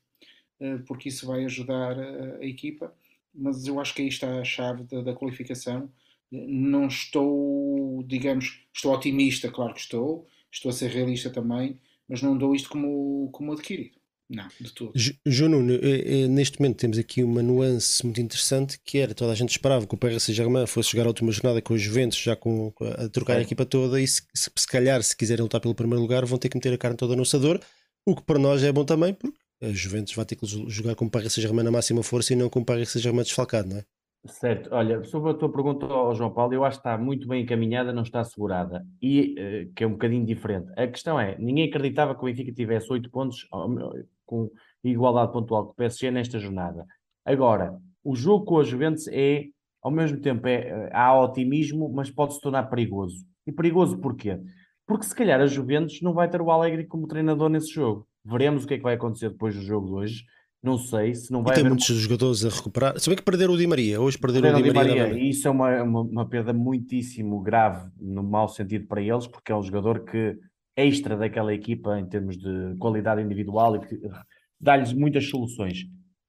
eh, porque isso vai ajudar a, a equipa, mas eu acho que aí está a chave da, da, qualificação. Não estou, digamos, estou otimista, claro que estou, estou a ser realista também, mas não dou isto como, como adquirido. Não, de tudo. João Nuno, eh, eh, neste momento temos aqui uma nuance muito interessante que era toda a gente esperava que o Paris Saint-Germain fosse jogar a última jornada com os Juventus, já com, a trocar é. a equipa toda, e se, se, se, calhar, se quiserem lutar pelo primeiro lugar, vão ter que meter a carne toda no assador, o que para nós é bom também, porque a Juventus vai ter que jogar com o Paris Saint-Germain na máxima força e não com o Paris Saint-Germain desfalcado, não é? Certo, olha, sobre a tua pergunta ao João Paulo, eu acho que está muito bem encaminhada, não está assegurada, e uh, que é um bocadinho diferente. A questão é: ninguém acreditava que o Benfica tivesse 8 pontos com igualdade pontual com o PSG nesta jornada. Agora, o jogo com a Juventus é, ao mesmo tempo, é, há otimismo, mas pode se tornar perigoso. E perigoso porquê? Porque se calhar a Juventus não vai ter o Alegre como treinador nesse jogo. Veremos o que é que vai acontecer depois do jogo de hoje. Não sei se não vai. E tem muitos jogadores a recuperar. Se bem que perderam o Di Maria, hoje perderam, perderam o Di Maria. Maria. E isso é uma, uma, uma, perda muitíssimo grave, no mau sentido para eles, porque é um jogador que extra daquela equipa em termos de qualidade individual e dá-lhes muitas soluções.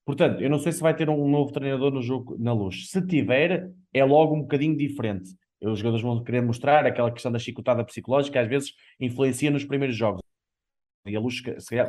Portanto, eu não sei se vai ter um novo treinador no jogo na luz. Se tiver, é logo um bocadinho diferente. Os jogadores vão querer mostrar aquela questão da chicotada psicológica, às vezes influencia nos primeiros jogos. E a luz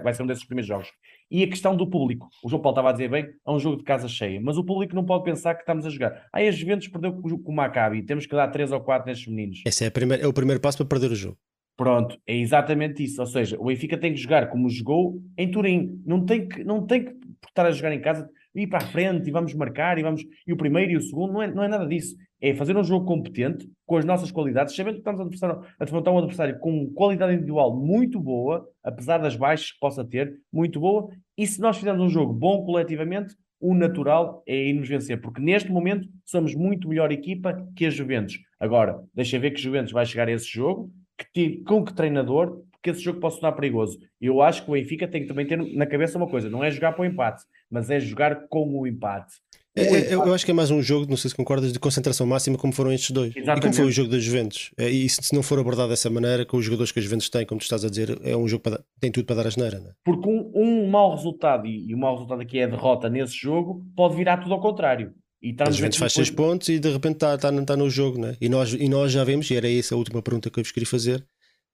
vai ser um desses primeiros jogos. E a questão do público. O João Paulo estava a dizer bem, é um jogo de casa cheia, mas o público não pode pensar que estamos a jogar. Aí ah, as Juventus perdeu com o Maccabi, temos que dar 3 ou 4 nestes meninos. Esse é, primeira, é o primeiro passo para perder o jogo. Pronto, é exatamente isso. Ou seja, o Benfica tem que jogar como jogou em Turim. Não tem que, não tem que estar a jogar em casa, ir para a frente e vamos marcar e vamos. E o primeiro e o segundo, não é, não é nada disso. É fazer um jogo competente, com as nossas qualidades, sabendo que estamos a, a defrontar um adversário com qualidade individual muito boa, apesar das baixas que possa ter, muito boa. E se nós fizermos um jogo bom coletivamente, o natural é irmos vencer, porque neste momento somos muito melhor equipa que a Juventus. Agora, deixa ver que Juventus vai chegar a esse jogo, que, com que treinador, porque esse jogo pode tornar perigoso. Eu acho que o Benfica tem que também ter na cabeça uma coisa: não é jogar para o empate, mas é jogar com o empate. É, é, eu acho que é mais um jogo, não sei se concordas, de concentração máxima, como foram estes dois. Exatamente. E como foi o jogo das Juventus. É, e se não for abordado dessa maneira, com os jogadores que as Juventus têm, como tu estás a dizer, é um jogo que tem tudo para dar a geneira. Não é? Porque um, um mau resultado, e, e o mau resultado aqui é a derrota nesse jogo, pode virar tudo ao contrário. E a Juventus faz 6 pontos e de repente está tá, tá no jogo, né? e, nós, e nós já vemos, e era essa a última pergunta que eu vos queria fazer.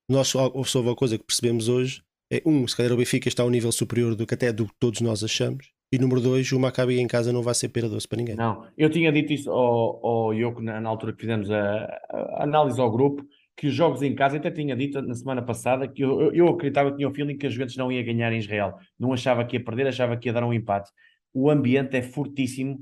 Nós só uma coisa que percebemos hoje: é um, se calhar o Benfica está a um nível superior do que até do que todos nós achamos, e número dois, o Maccabi em casa não vai ser pera doce para ninguém. Não, eu tinha dito isso ao, ao Yoko na, na altura que fizemos a, a, análise ao grupo, que os jogos em casa, até tinha dito na semana passada que eu, eu, eu acreditava que tinha o feeling que a Juventus não ia ganhar em Israel. Não achava que ia perder, achava que ia dar um empate. O ambiente é fortíssimo,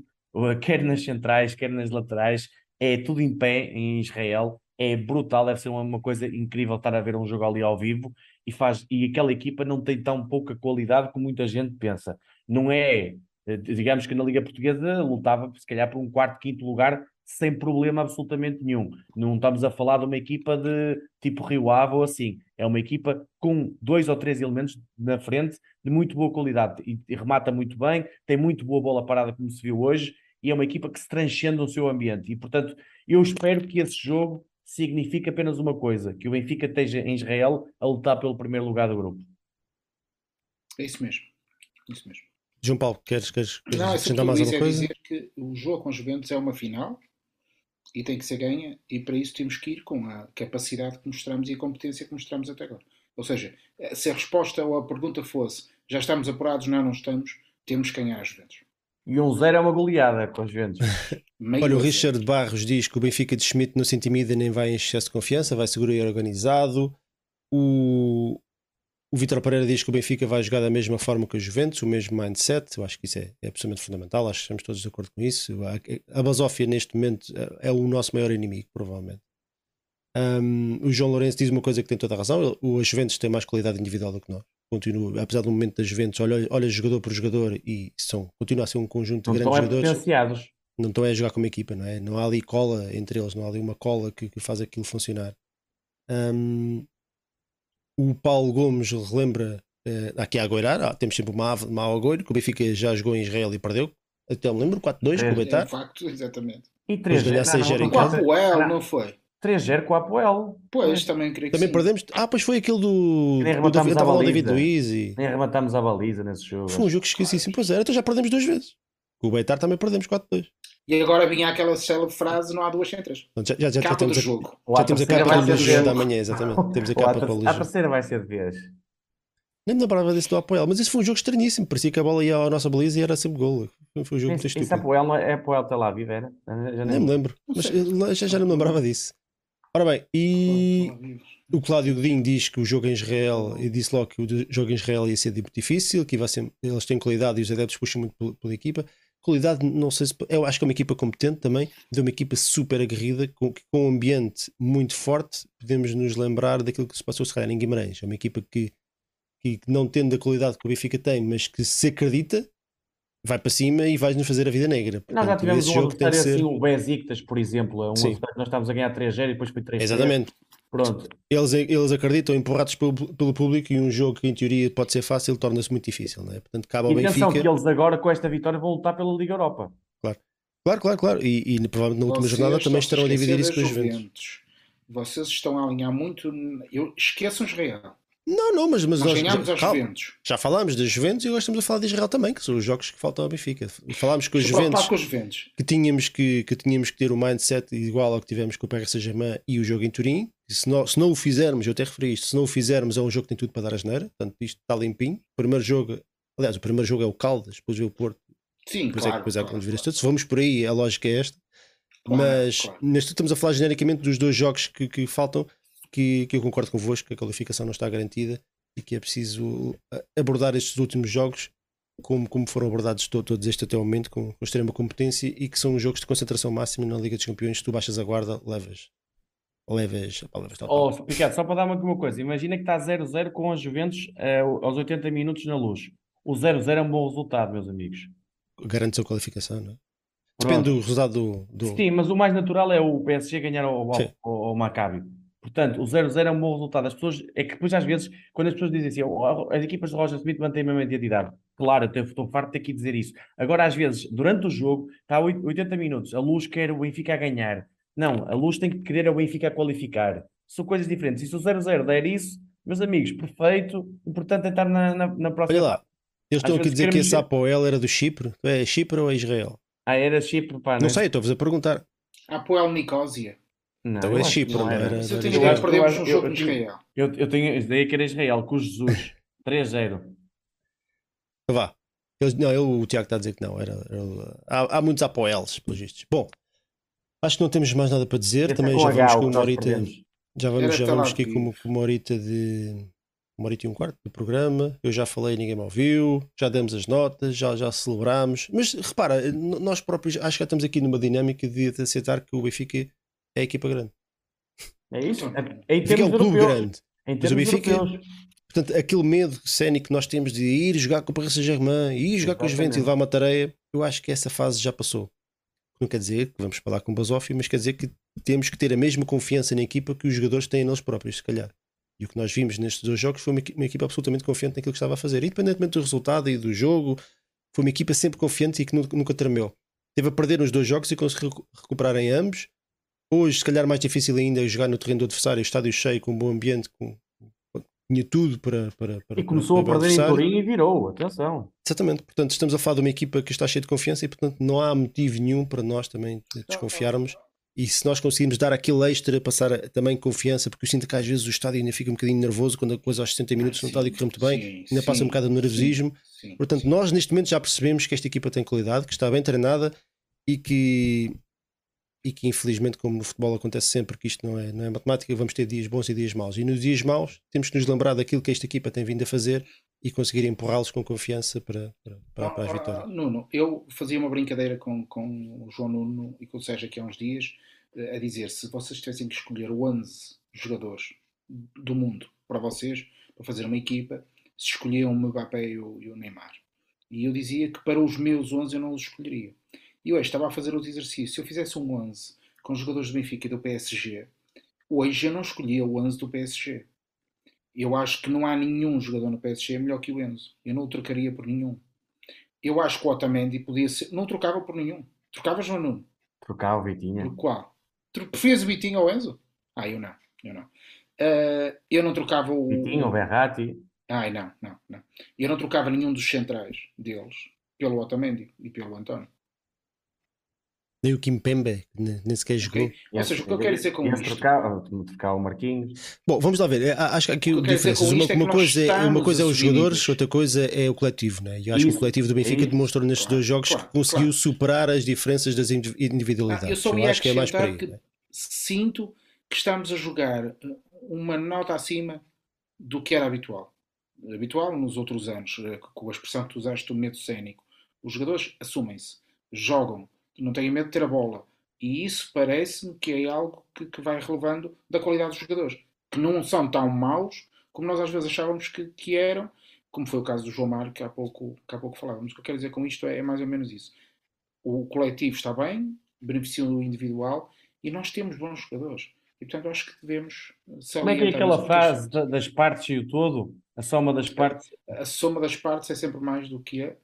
quer nas centrais, quer nas laterais, é tudo em pé em Israel, é brutal, deve ser uma, uma coisa incrível estar a ver um jogo ali ao vivo e faz e aquela equipa não tem tão pouca qualidade como muita gente pensa. Não é, eh, digamos que na Liga Portuguesa lutava se calhar por um quarto, quinto lugar sem problema absolutamente nenhum. Não estamos a falar de uma equipa de tipo Rio Ave ou assim. É uma equipa com dois ou três elementos na frente de muito boa qualidade e, e remata muito bem, tem muito boa bola parada como se viu hoje e é uma equipa que se transcende no seu ambiente. E portanto, eu espero que esse jogo significa apenas uma coisa: que o Benfica esteja em Israel a lutar pelo primeiro lugar do grupo. É isso mesmo. Isso mesmo. João Paulo, queres, queres, queres Não, acrescentar mais alguma é coisa? dizer que o jogo com os Juventus é uma final e tem que ser ganha, e para isso temos que ir com a capacidade que mostramos e a competência que mostramos até agora. Ou seja, se a resposta ou a pergunta fosse já estamos apurados, não, não estamos, temos que ganhar as Juventus. E um zero é uma goleada com as Juventus. Olha, o Richard Barros diz que o Benfica de Schmidt não se intimida nem vai em excesso de confiança, vai seguro e organizado. O, o Vitor Pereira diz que o Benfica vai jogar da mesma forma que o Juventus, o mesmo mindset. Eu acho que isso é, é absolutamente fundamental, acho que estamos todos de acordo com isso. A, a Basófia, neste momento, é, é o nosso maior inimigo, provavelmente. Um, o João Lourenço diz uma coisa que tem toda a razão: o Juventus tem mais qualidade individual do que nós continua, apesar do momento das Juventus, olha, olha jogador por jogador e são, continua a ser um conjunto de não grandes jogadores. Potenciados. Não estão a jogar como equipa, não é? Não há ali cola entre eles, não há ali uma cola que, que faz aquilo funcionar. Um, o Paulo Gomes relembra uh, aqui a Agoirar, ah, temos sempre uma ave, uma Agoiro, que o Benfica já jogou em Israel e perdeu. Até me lembro, 4-2 com o Beitar. É, facto, exatamente. E 3 ganhar 6-0 em casa. O não foi. 3-0 com a Apoel. Pois, também creio que Também sim. perdemos. Ah, pois foi aquele do. Nem do, a baliza. David Luiz e... Nem arrematámos a baliza nesse jogo. Foi um jogo esquisíssimo. Pois era, então já perdemos duas vezes. Com o Beitar também perdemos 4-2. E agora vinha aquela célebre frase: não há duas centras. Já, já, já, já temos, a, jogo. já temos a capa do jogo da manhã, exatamente. Temos a capa para o A terceira vai ser de vez. Nem me lembrava desse do Apoel, mas isso foi um jogo estranhíssimo. Parecia que a bola ia à nossa baliza e era sempre gol. Foi um jogo muito estúpido. Isso Apoel, é Apoel Tel Aviv, era? Já nem, nem me lembro, mas já, já não me lembrava disso. Ora bem, e o Cláudio Godinho diz que o jogo em Israel, e disse logo que o jogo em Israel ia ser muito difícil, que ser, eles têm qualidade e os adeptos puxam muito pela, pela, equipa. Qualidade, não sei se. Eu acho que é uma equipa competente também, de uma equipa super aguerrida, com, com um ambiente muito forte. Podemos nos lembrar daquilo que se passou, se calhar, em Guimarães. É uma equipa que, que não tendo a qualidade que o Benfica tem, mas que se acredita vai para cima e vais-nos fazer a vida negra. Portanto, nós já tivemos um adversário ser... assim, o Besiktas, por exemplo, um nós estávamos a ganhar 3-0 e depois foi 3 Exatamente. Pronto. Eles, eles acreditam, empurrados pelo, pelo público, e um jogo que em teoria pode ser fácil torna-se muito difícil, não é? Portanto, cabe ao e Benfica. que eles agora, com esta vitória, vão lutar pela Liga Europa. Claro, claro, claro. claro. E, e provavelmente na última Vocês jornada também estarão a dividir isso com os Juventus. Vocês estão a alinhar muito. Eu esqueçam Israel. Não, não, mas, mas nós, nós Juventus. Já falámos das Juventus e agora estamos a falar de Israel também, que são os jogos que faltam ao Benfica. Falámos com os Juventus, com os Juventus. Que, tínhamos que, que tínhamos que ter o um mindset igual ao que tivemos com o PSG Germain e o jogo em Turim. Se não, se não o fizermos, eu até referi isto, se não o fizermos é um jogo que tem tudo para dar a geneira, portanto isto está limpinho. O primeiro jogo, aliás, o primeiro jogo é o Caldas, depois vê o Porto. Sim, depois claro, é, depois é claro, claro. Se vamos por aí, a lógica é esta. Claro, mas claro. neste estamos a falar genericamente dos dois jogos que, que faltam que, que eu concordo convosco que a qualificação não está garantida e que é preciso abordar estes últimos jogos como, como foram abordados todos estes até o momento, com, com extrema competência e que são jogos de concentração máxima na Liga dos Campeões. Tu baixas a guarda, levas. Levas. Levas tal, oh, Ricardo, só para dar uma, uma coisa, imagina que está 0-0 com a Juventus eh, aos 80 minutos na luz. O 0-0 é um bom resultado, meus amigos. Garante a qualificação, não é? Depende do resultado do, do, Sim, mas o mais natural é o PSG ganhar ao, ao, ao, ao Maccabi. Portanto, o 0-0 é um bom resultado. As pessoas, é que depois às vezes, quando as pessoas dizem assim, oh, as equipas de Roger Smith mantêm a mesma identidade. Claro, eu estou farto de ter que dizer isso. Agora, às vezes, durante o jogo, está a 80 minutos, a luz quer o Benfica a ganhar. Não, a luz tem que querer o Benfica a qualificar. São coisas diferentes. E se o 0-0 der isso, meus amigos, perfeito. O importante é estar na, na, na próxima. Olha lá, eles estão aqui a dizer que esse Apoel era do Chipre. É Chipre ou é Israel? Ah, era Chipre, pá. Não, não é? sei, estou-vos a perguntar. Apoel Nicósia. Não, então é Chipre, não era. Se eu tenho ideia que perdemos um jogo Israel. Eu, eu tenho a ideia que era Israel, com o Jesus. 3-0. Vá. Eles, não, ele, o Tiago está a dizer que não. Era, era há, há, muitos apoelos, pelos vistos. Bom, acho que não temos mais nada para dizer. Esse Também é já vamos com uma horita. Já vamos, já vamos aqui com, com uma horita de. Uma horita e um quarto do programa. Eu já falei, ninguém me ouviu. Já demos as notas, já, já celebramos. Mas repara, nós próprios acho que já estamos aqui numa dinâmica de aceitar que o Benfica é a equipa grande. É isso? É, em termos é um clube europeus. grande. Em Mas o Benfica, europeus. portanto, aquele medo cénico que nós temos de ir jogar com o Paris Saint-Germain, ir jogar com os Juventus e levar uma tareia, eu acho que essa fase já passou. Não quer dizer que vamos falar com o Basofi, mas quer dizer que temos que ter a mesma confiança na equipa que os jogadores têm neles próprios, se calhar. E o que nós vimos nestes dois jogos foi uma, uma equipa absolutamente confiante naquilo que estava a fazer. Independentemente do resultado e do jogo, foi uma equipa sempre confiante e que nunca, nunca tremeu. Teve a perder nos dois jogos e conseguiu recuperar em ambos Hoje, se calhar, mais difícil ainda é jogar no terreno do adversário, estádio cheio, com um bom ambiente, com, tinha tudo para. para, para e começou para, a perder em Turim e virou, atenção. Exatamente, portanto, estamos a falar de uma equipa que está cheia de confiança e, portanto, não há motivo nenhum para nós também desconfiarmos. E se nós conseguirmos dar aquele extra, passar também confiança, porque eu sinto que às vezes o estádio ainda fica um bocadinho nervoso quando a coisa aos 60 minutos ah, não está a correr muito bem, sim, ainda sim, passa um bocado de nervosismo. Sim, Portanto, nós neste momento já percebemos que esta equipa tem qualidade, que está bem treinada e que e que infelizmente, como no futebol acontece sempre, que isto não é, não é matemática, vamos ter dias bons e dias maus. E nos dias maus temos que nos lembrar daquilo que esta equipa tem vindo a fazer e conseguir empurrá-los com confiança para, para, para, para as vitórias. Nuno, eu fazia uma brincadeira com, com o João Nuno e com o Sérgio aqui há uns dias eh, a dizer se vocês tivessem que escolher 11 jogadores do mundo para vocês, para fazer uma equipa, se escolhiam o Mbappé e o, e o Neymar. E eu dizia que para os meus 11 eu não os escolheria. E hoje estava a fazer outro exercício. Se eu fizesse um 11 com jogadores do Benfica e do PSG, hoje eu não escolhia o 11 do PSG. Eu acho que não há nenhum jogador no PSG melhor que o Enzo. Eu não o trocaria por nenhum. Eu acho que o Otamendi podia ser. Não trocava por nenhum. Trocavas ou não? Trocava o Vitinha. Por qual? Preferias o Vitinho ou o Enzo? Ah, eu não. Eu não. Uh, eu não trocava o. Vitinho ou Berratti? Ai, não, não, não. Eu não trocava nenhum dos centrais deles pelo Otamendi e pelo António nem o Kimpembe, nem sequer jogou. Okay. Ou seja, o que eu quero dizer com isto... Trocar, trocar o Marquinhos. Bom, vamos lá ver. É, acho que há aqui diferenças. Uma, é uma, coisa é, uma coisa é os jogadores, outra coisa é o coletivo. Né? E acho isso, que o coletivo do Benfica é demonstrou nestes claro, dois jogos claro, que conseguiu claro. superar as diferenças das individualidades. eu só eu acho que é mais por aí. Que né? Sinto que estamos a jogar eh, uma nota acima do que era habitual. Habitual nos outros anos, eh, com a expressão que tu usaste do medo cénico. Os jogadores assumem-se, jogam, não tenho medo de ter a bola. E isso parece-me que é algo que, que, vai relevando da qualidade dos jogadores, que não são tão maus como nós às vezes achávamos que, que eram, como foi o caso do João Mário, que há pouco, que há pouco falávamos. O que eu quero dizer com isto é, é mais ou menos isso. O coletivo está bem, beneficia o individual e nós temos bons jogadores. E portanto acho que devemos. Como é que é aquela frase das partes e o todo? A soma das partes? A soma das partes é sempre mais do que a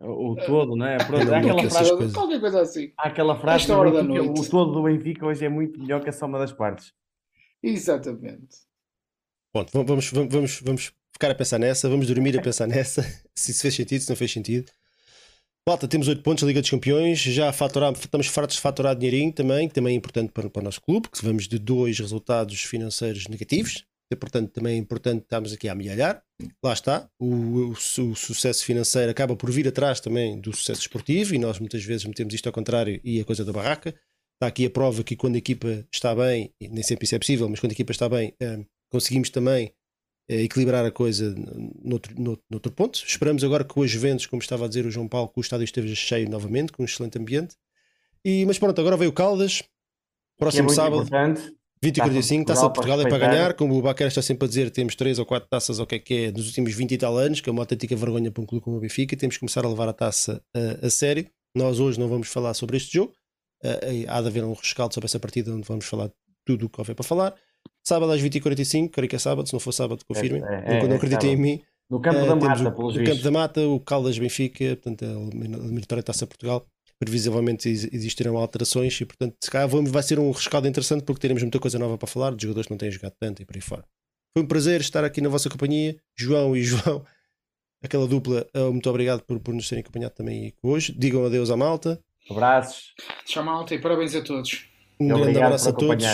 o todo, não é? Pronto, há aquela frase, qualquer coisa assim. Há aquela frase da noite. o todo do Benfica hoje é muito melhor que a soma das partes. Exatamente. Pronto, vamos, vamos, vamos, vamos ficar a pensar nessa, vamos dormir a pensar nessa, se isso fez sentido, se não fez sentido. Malta, temos 8 pontos na Liga dos Campeões, já faturamos, estamos fartos de faturar dinheirinho também, que também é importante para, para o nosso clube, que vamos de dois resultados financeiros negativos, é, portanto, também é importante estarmos aqui a amelhar. Lá está, o, o, o, sucesso financeiro acaba por vir atrás também do sucesso esportivo e nós muitas vezes metemos isto ao contrário e a coisa da barraca. está aqui a prova que quando a equipa está bem, e nem sempre isso é possível, mas quando a equipa está bem, eh, conseguimos também eh, equilibrar a coisa noutro, noutro, noutro ponto. Esperamos agora que os eventos, como estava a dizer o João Paulo, que o estádio esteja cheio novamente, com um excelente ambiente. E, mas pronto, agora veio o Caldas, próximo é sábado, importante. 20 e 45, Taça de Portugal é para ganhar. Como o Baquer está sempre a dizer, temos 3 ou 4 taças, o que é que é, nos últimos 20 e tal anos, que é uma autêntica vergonha para um clube como o Benfica. Temos que começar a levar a taça a, a sério. Nós hoje não vamos falar sobre este jogo. Uh, há de haver um rescaldo sobre essa partida onde vamos falar tudo o que houver para falar. Sábado às 20h45, creio que é sábado, se não for sábado, confirmem. É, é, quando é, acreditem é em mim. No campo Uh, da mata, o, pelos no campo da mata, o Caldas Benfica, portanto, a eliminatória Taça Portugal. Previsivelmente ex- existirão alterações e, portanto, se calhar vai ser um rescaldo interessante porque teremos muita coisa nova para falar de jogadores que não têm jogado tanto e por aí fora. Foi um prazer estar aqui na vossa companhia, João e João, aquela dupla. uh, Muito obrigado por, por nos terem acompanhado também hoje. Digam adeus à malta. Abraços. Tchau, malta, e parabéns a todos. Um grande abraço a todos.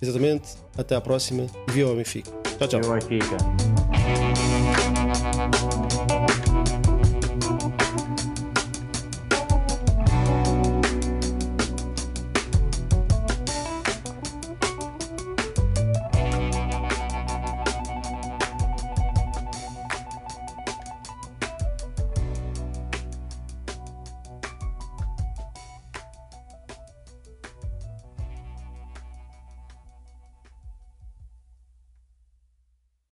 Exatamente. Até à próxima. Viva o Benfica. Tchau, tchau. Aqui, cara.